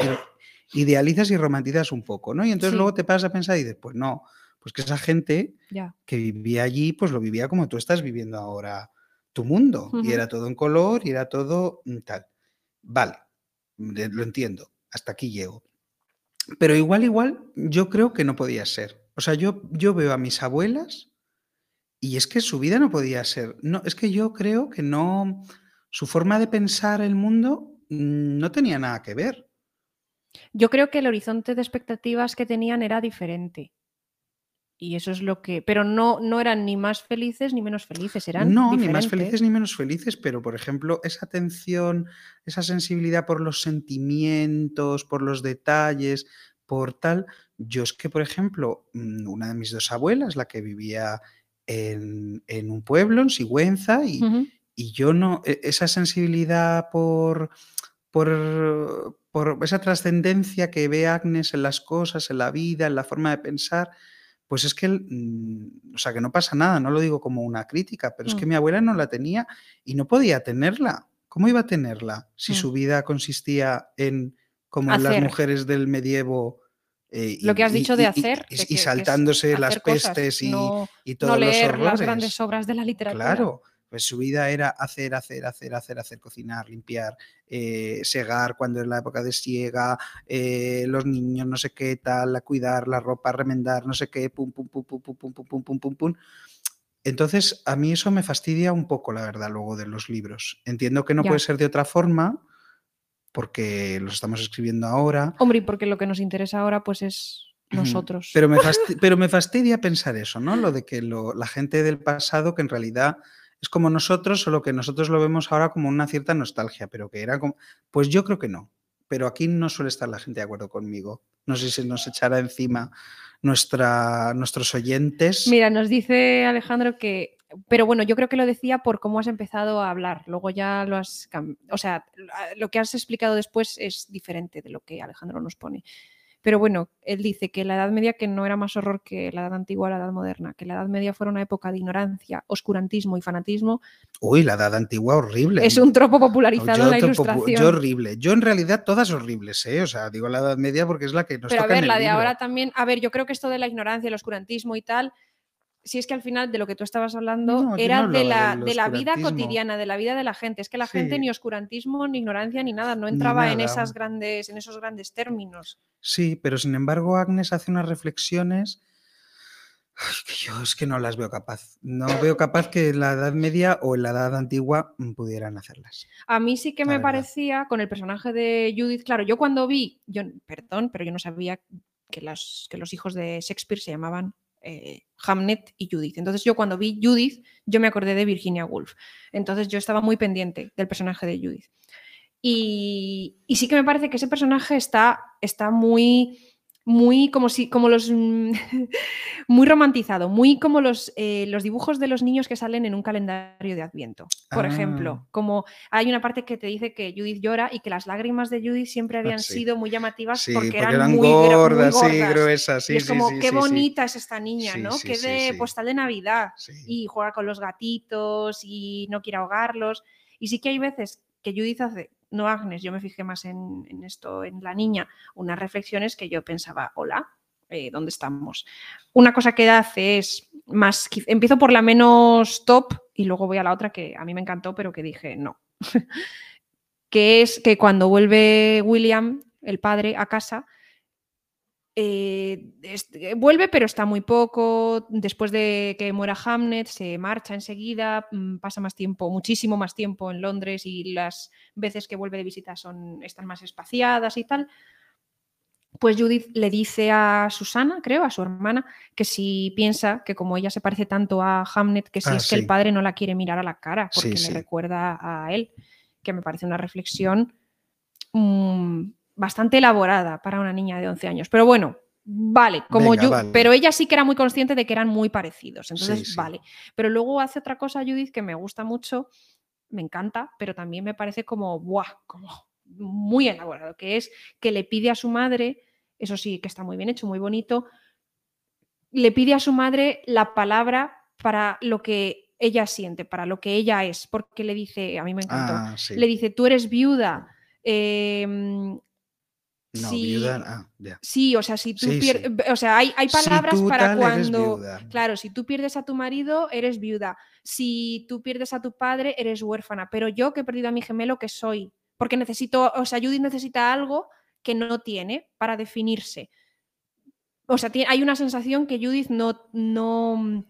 idealizas y romantizas un poco, ¿no? Y entonces Sí. luego te pasas a pensar y dices, pues no, pues que esa gente que vivía allí, pues lo vivía como tú estás viviendo ahora tu mundo. Y era todo en color y era todo mm, tal. Vale, lo entiendo, hasta aquí llego. Pero igual, igual, yo creo que no podía ser. O sea, yo, yo veo a mis abuelas y es que su vida no podía ser. No, es que yo creo que no. Su forma de pensar el mundo mm, no tenía nada que ver. Yo creo que el horizonte de expectativas que tenían era diferente. Y eso es lo que. Pero no, no eran ni más felices ni menos felices, eran No, ni más felices ni menos felices, pero por ejemplo, esa atención, esa sensibilidad por los sentimientos, por los detalles, por tal. Yo es que, por ejemplo, mm, una de mis dos abuelas, la que vivía en, en un pueblo, en Sigüenza, y, y yo no, e- esa sensibilidad por, por, por esa trascendencia que ve Agnes en las cosas, en la vida, en la forma de pensar, pues es que, mm, o sea, que no pasa nada, no lo digo como una crítica, pero es que Mm. mi abuela no la tenía y no podía tenerla. ¿Cómo iba a tenerla si Mm. su vida consistía en, como en las mujeres del medievo, eh, Lo que has y- dicho de y- hacer. y- de y que- que es saltándose las pestes y, no, y no todos los leer las horrores. grandes obras de la literatura. Claro, pues su vida era hacer, hacer, hacer, hacer, hacer, cocinar, limpiar, eh, segar cuando es la época de siega, eh, los niños, no sé qué, tal, cuidar, la ropa, remendar, no sé qué, pum, pum, pum, pum, pum, pum, pum, pum, pum, pum, pum. Entonces, a mí eso me fastidia un poco, la verdad, luego de los libros. Entiendo que no Ya. puede ser de otra forma, porque los estamos escribiendo ahora, Hombre, y porque lo que nos interesa ahora, pues es nosotros. Pero me, [LAUGHS] fasti- pero me fastidia pensar eso, ¿no? Lo de que lo- la gente del pasado, que en realidad es como nosotros, solo que nosotros lo vemos ahora como una cierta nostalgia, pero que era como... Pues yo creo que no. Pero aquí no suele estar la gente de acuerdo conmigo. No sé si nos echará encima nuestra, nuestros oyentes. Mira, nos dice Alejandro que. Pero bueno, yo creo que lo decía por cómo has empezado a hablar. Luego ya lo has. O sea, lo que has explicado después es diferente de lo que Alejandro nos pone. Pero bueno, él dice que la Edad Media que no era más horror que la Edad Antigua o la Edad Moderna, que la Edad Media fuera una época de ignorancia, oscurantismo y fanatismo. Uy, la Edad Antigua horrible. Es un tropo popularizado en la Ilustración. Yo horrible. Yo en realidad todas horribles, ¿eh? O sea, digo la Edad Media porque es la que nos Pero a toca en ver, el la de ahora también. A ver, yo creo que esto de la ignorancia, el oscurantismo y tal. Si es que al final de lo que tú estabas hablando No, era no de, la, de la vida cotidiana, de la vida de la gente. Es que la gente ni oscurantismo, ni ignorancia, ni nada, no entraba en esas grandes, en esos grandes términos. Sí, pero sin embargo Agnes hace unas reflexiones ay, que yo es que no las veo capaz. No veo capaz que en la Edad Media o en la Edad Antigua pudieran hacerlas. A mí sí que La me verdad. parecía con el personaje de Judith, claro, yo cuando vi, yo, perdón, pero yo no sabía que, las, que los hijos de Shakespeare se llamaban eh, Hamnet y Judith. Entonces yo cuando vi Judith, yo me acordé de Virginia Woolf. Entonces yo estaba muy pendiente del personaje de Judith. Y, y sí que me parece que ese personaje está, está muy, muy como si, como los, mm, [LAUGHS] muy romantizado, muy como los, eh, los dibujos de los niños que salen en un calendario de Adviento. Por Ah. ejemplo, como hay una parte que te dice que Judith llora y que las lágrimas de Judith siempre habían Ah, sí. sido muy llamativas Sí, porque, porque, eran, eran, muy, muy gordas, sí, gordas. gruesas, sí, y es como, qué bonita es esta niña, ¿no? sí, de postal de Navidad y juega con los gatitos y no quiere ahogarlos. Y sí que hay veces que Judith hace, no Agnes, yo me fijé más en, esto, en la niña, unas reflexiones que yo pensaba, hola, eh, ¿dónde estamos? Una cosa que hace es más, empiezo por la menos top y luego voy a la otra que a mí me encantó, pero que dije no. [LAUGHS] que es que cuando vuelve William, el padre, a casa, eh, es- eh, vuelve, pero está muy poco. Después de que muera Hamnet, se marcha enseguida, mm, pasa más tiempo, muchísimo más tiempo en Londres y las veces que vuelve de visita son, están más espaciadas y tal. Pues Judith le dice a Susana, creo, a su hermana, que si piensa que como ella se parece tanto a Hamnet, que si Ah, es que el padre no la quiere mirar a la cara porque sí. le recuerda a él, que me parece una reflexión mm, bastante elaborada para una niña de 11 años. Pero bueno, vale, como Venga, yo, vale. pero ella sí que era muy consciente de que eran muy parecidos, entonces sí. vale. Pero luego hace otra cosa Judith que me gusta mucho, me encanta, pero también me parece como, ¡buah! como muy elaborado, que es que le pide a su madre, eso sí que está muy bien hecho, muy bonito, le pide a su madre la palabra para lo que ella siente, para lo que ella es, porque le dice, a mí me encantó, Ah, sí. le dice, tú eres viuda. em, No, si- viuda, ah. Sí, o sea, si tú Sí, pier- sí. o sea, hay, hay palabras para cuando, claro, si tú pierdes a tu marido, eres viuda. Si tú pierdes a tu padre, eres huérfana. Pero yo que he perdido a mi gemelo, ¿qué soy? Porque necesito, o sea, Judith necesita algo que no tiene para definirse. O sea, hay una sensación que Judith no, no,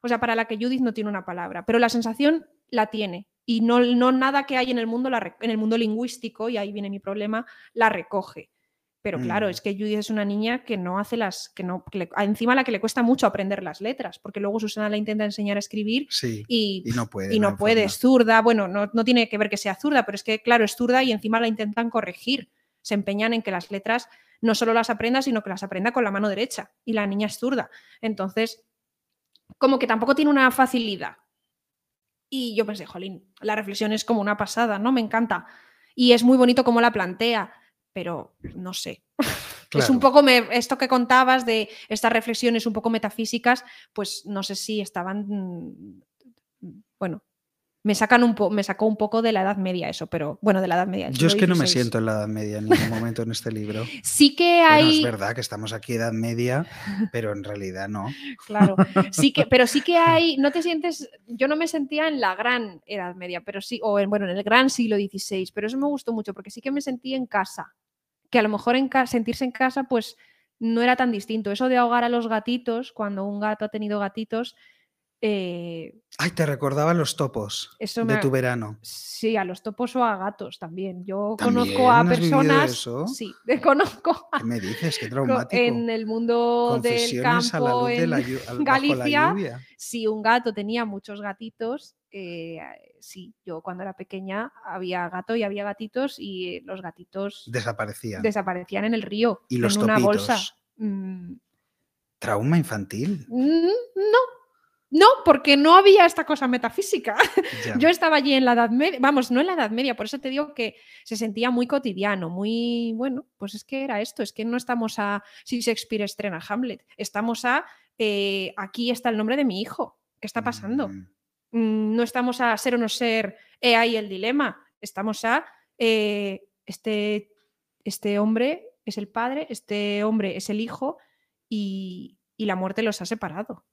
o sea, para la que Judith no tiene una palabra, pero la sensación la tiene y no, no nada que hay en el mundo, la en el mundo lingüístico, y ahí viene mi problema, la recoge. Pero claro, Mm. es que Judith es una niña que no hace las, que no, que le- encima a la que le cuesta mucho aprender las letras, porque luego Susana la intenta enseñar a escribir Sí. y, Y no puede. y no puede, es zurda, bueno, no, no tiene que ver que sea zurda, pero es que claro, es zurda y encima la intentan corregir. Se empeñan en que las letras no solo las aprenda, sino que las aprenda con la mano derecha. Y la niña es zurda. Entonces, como que tampoco tiene una facilidad. Y yo pensé, jolín, la reflexión es como una pasada, ¿no? Me encanta. Y es muy bonito cómo la plantea, pero no sé. Es un poco me- esto que contabas de estas reflexiones un poco metafísicas, pues no sé si estaban, mm, bueno, me sacan un po- me sacó un poco de la Edad Media eso, pero bueno, de la Edad Media. Yo es que no me siento en la Edad Media en ningún momento en este libro. [LAUGHS] Sí que Bueno, hay, es verdad que estamos aquí Edad Media, pero en realidad no. [LAUGHS] claro, sí que, pero sí que [LAUGHS] hay, no te sientes, yo no me sentía en la gran Edad Media, pero sí, o en, bueno, en el gran siglo XVI, pero eso me gustó mucho porque sí que me sentí en casa, que a lo mejor en sentirse en casa, pues no era tan distinto. Eso de ahogar a los gatitos, cuando un gato ha tenido gatitos, eh, Ay, te recordaba los topos Eso de me- tu verano. sí, a los topos o a gatos también. Yo ¿También conozco a personas, eso? sí, [LAUGHS] conozco a- ¿Qué me dices? Qué co- traumático. en el mundo del Confesiones a la campo luz de en la, Galicia, si un gato tenía muchos gatitos, eh, sí, yo cuando era pequeña había gato y había gatitos y eh, los gatitos Desaparecían. desaparecían en el río, Y los en una bolsa. Mm, Trauma infantil. mm, no, no, porque no había esta cosa metafísica. [LAUGHS] Ya. Yo estaba allí en la Edad Media, vamos, no en la Edad Media, por eso te digo que se sentía muy cotidiano, muy, bueno, pues es que era esto, es que no estamos a, si Shakespeare estrena Hamlet, estamos a, eh, aquí está el nombre de mi hijo, ¿qué está pasando? Mm, no estamos a ser o no ser, he ahí el dilema, estamos a, eh, este, este hombre es el padre, este hombre es el hijo y, y la muerte los ha separado.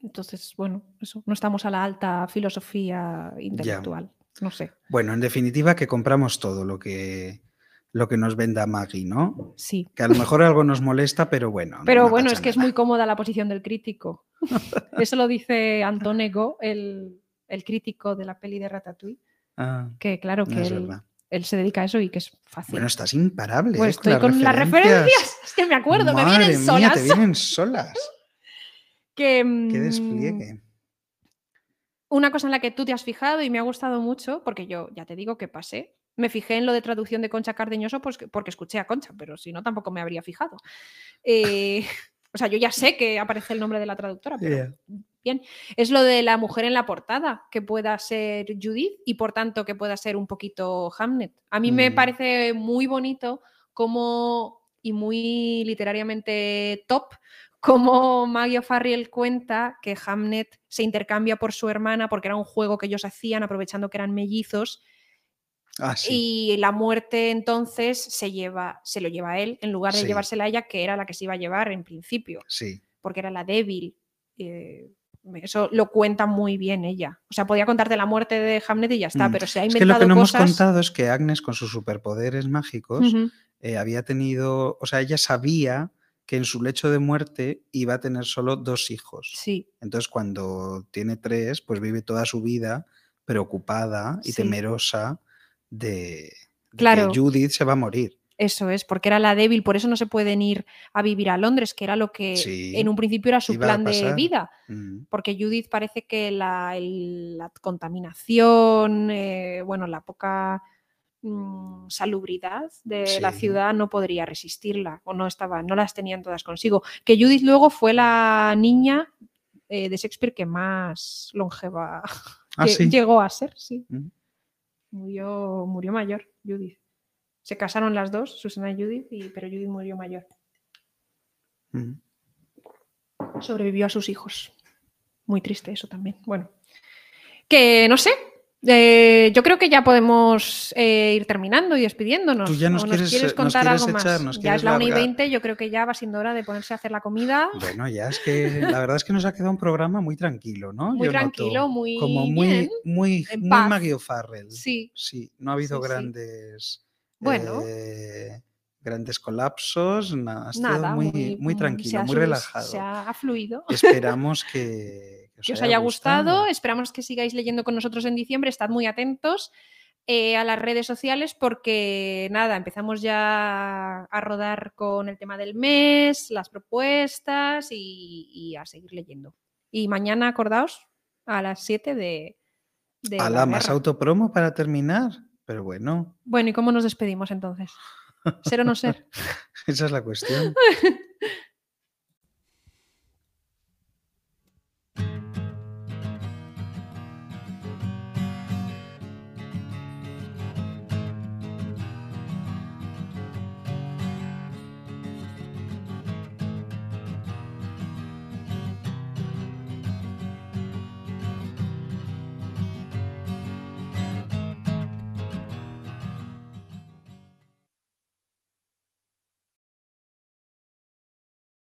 Entonces, bueno, eso, no estamos a la alta filosofía intelectual, no sé. Bueno, en definitiva, que compramos todo lo que, lo que nos venda Maggie, ¿no? Sí. Que a lo mejor algo nos molesta, pero bueno. no- Pero no bueno, es que es muy cómoda la posición del crítico. [LAUGHS] Eso lo dice Antonego, el, el crítico de la peli de Ratatouille, Ah, que claro que él, se dedica a eso y que es fácil. Bueno, estás imparable. Pues ¿eh? estoy con las referencias. Es que me acuerdo, me vienen mía, solas. te vienen solas. [LAUGHS] Que, Qué mm, despliegue. Una cosa en la que tú te has fijado y me ha gustado mucho, porque yo ya te digo que pasé. Me fijé en lo de traducción de Concha Cardeñoso pues, que- porque escuché a Concha, pero si no, tampoco me habría fijado. Eh, [LAUGHS] o sea, yo ya sé que aparece el nombre de la traductora, pero bien. Es lo de la mujer en la portada, que pueda ser Judith y por tanto que pueda ser un poquito Hamnet. A mí me Mm. parece muy bonito como y muy literariamente top como Maggie O'Farrell cuenta que Hamnet se intercambia por su hermana porque era un juego que ellos hacían aprovechando que eran mellizos Ah, sí. y la muerte entonces se lleva se lo lleva a él en lugar de Sí. llevársela a ella que era la que se iba a llevar en principio Sí. porque era la débil. eh, eso lo cuenta muy bien ella. O sea, podía contarte la muerte de Hamlet y ya está, Mm. pero se ha Es que inventado lo que no cosas. hemos contado es que Agnes, con sus superpoderes mágicos, eh, había tenido. O sea, ella sabía que en su lecho de muerte iba a tener solo dos hijos. Sí, Entonces, cuando tiene tres, pues vive toda su vida preocupada y Sí. temerosa de, de Claro. que Judith se va a morir. eso es, porque era la débil, por eso no se pueden ir a vivir a Londres, que era lo que Sí, en un principio era su plan de vida. Mm, Porque Judith parece que la, el- la contaminación, eh, bueno, la poca mm, salubridad de la ciudad no podría resistirla o no estaba, no las tenían todas consigo. Que Judith luego fue la niña eh, de Shakespeare que más longeva Ah, [LAUGHS] sí. llegó a ser, sí. Mm. Murió, murió mayor, Judith. Se casaron las dos, Susana y Judith, y, pero Judith murió mayor. Sobrevivió a sus hijos. Muy triste eso también. Bueno, que no sé. Eh, yo creo que ya podemos eh, ir terminando y despidiéndonos. Tú ya nos ¿O quieres, eh, nos contar quieres algo echar, más? ya es la 1 y largar. 20, yo creo que ya va siendo hora de ponerse a hacer la comida. Bueno, ya es que la verdad es que nos ha quedado un programa muy tranquilo, ¿no? Muy Yo noto tranquilo, muy como muy, bien, muy, muy. Maggie O'Farrell. Sí, Sí, no ha habido Sí, sí. grandes Bueno. eh, grandes colapsos, nada, ha estado nada, muy, muy, muy tranquilo, muy relajado. Se ha fluido. Esperamos que, que os haya gustado. Esperamos que sigáis leyendo con nosotros en diciembre. Estad muy atentos eh, a las redes sociales porque nada, empezamos ya a rodar con el tema del mes, las propuestas y, y a seguir leyendo. Y mañana, acordaos, a las 7 de... de A la la más autopromo para terminar. Pero bueno, Bueno, ¿y cómo nos despedimos entonces? ¿Ser o no ser? [LAUGHS] esa es la cuestión. [LAUGHS]